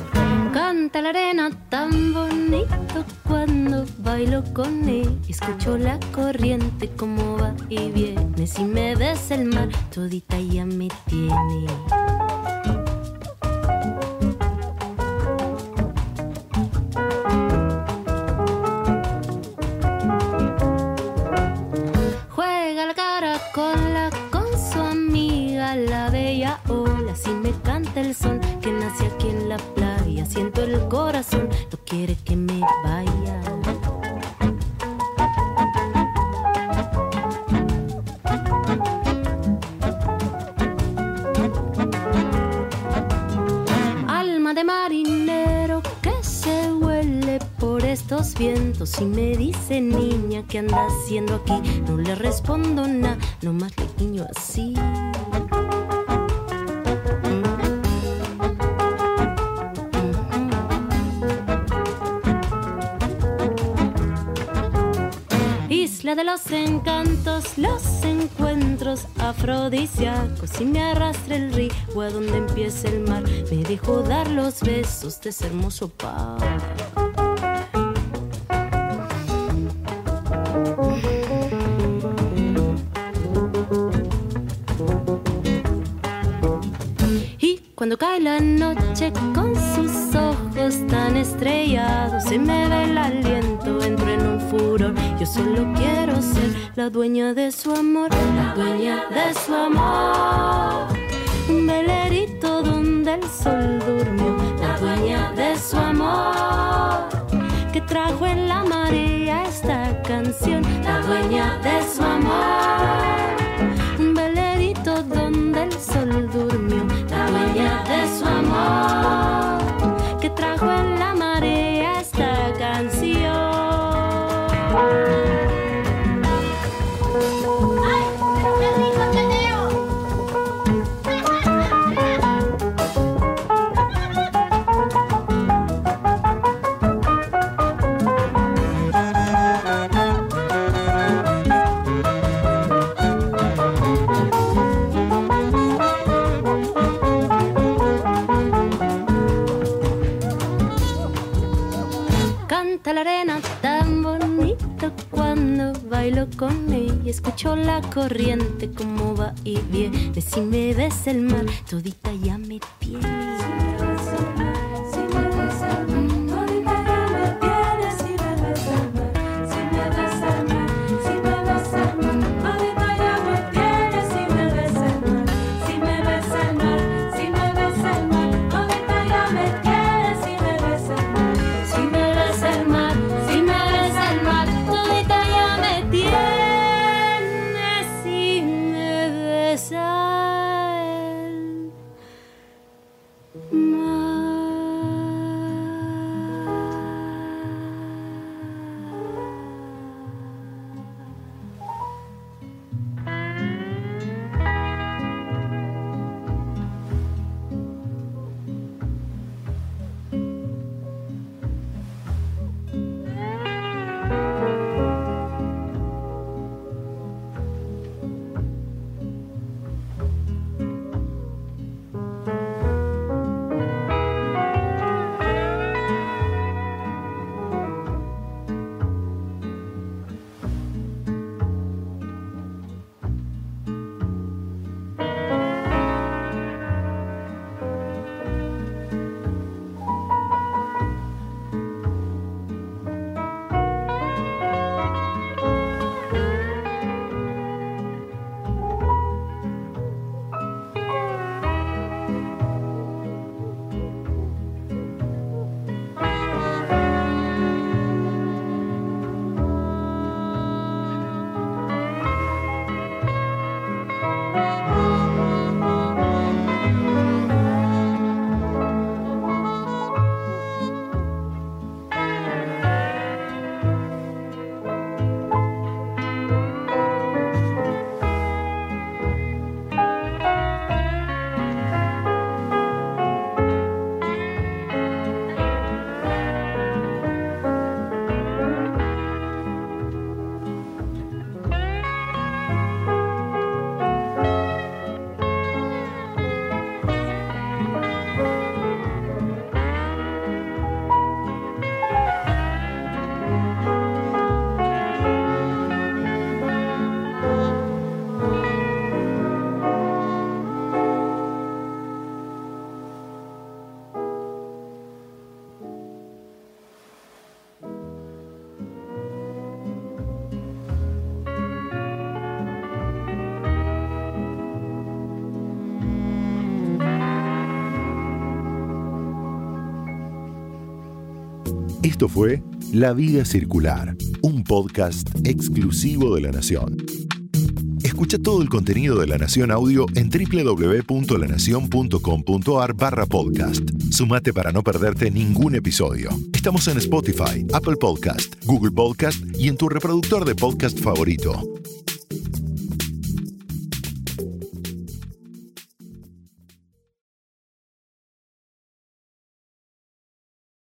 Canta la arena tan bonito bailo con él. Escucho la corriente como va y viene. Si me ves el mar, todita ya me tiene. Juega la cara con la con su amiga la bella ola. Si me canta el sol que nace aquí en la playa, siento el corazón, no quiere que me y me dice niña que anda haciendo aquí. No le respondo nada, nomás le guiño así. Isla de los encantos, los encuentros afrodisíacos. Y me arrastra el río a donde empieza el mar. Me dejo dar los besos de ese hermoso par. Esto fue La Vida Circular, un podcast exclusivo de La Nación. Escucha todo el contenido de La Nación Audio en www.lanacion.com.ar barra podcast. Sumate para no perderte ningún episodio. Estamos en Spotify, Apple Podcast, Google Podcast y en tu reproductor de podcast favorito.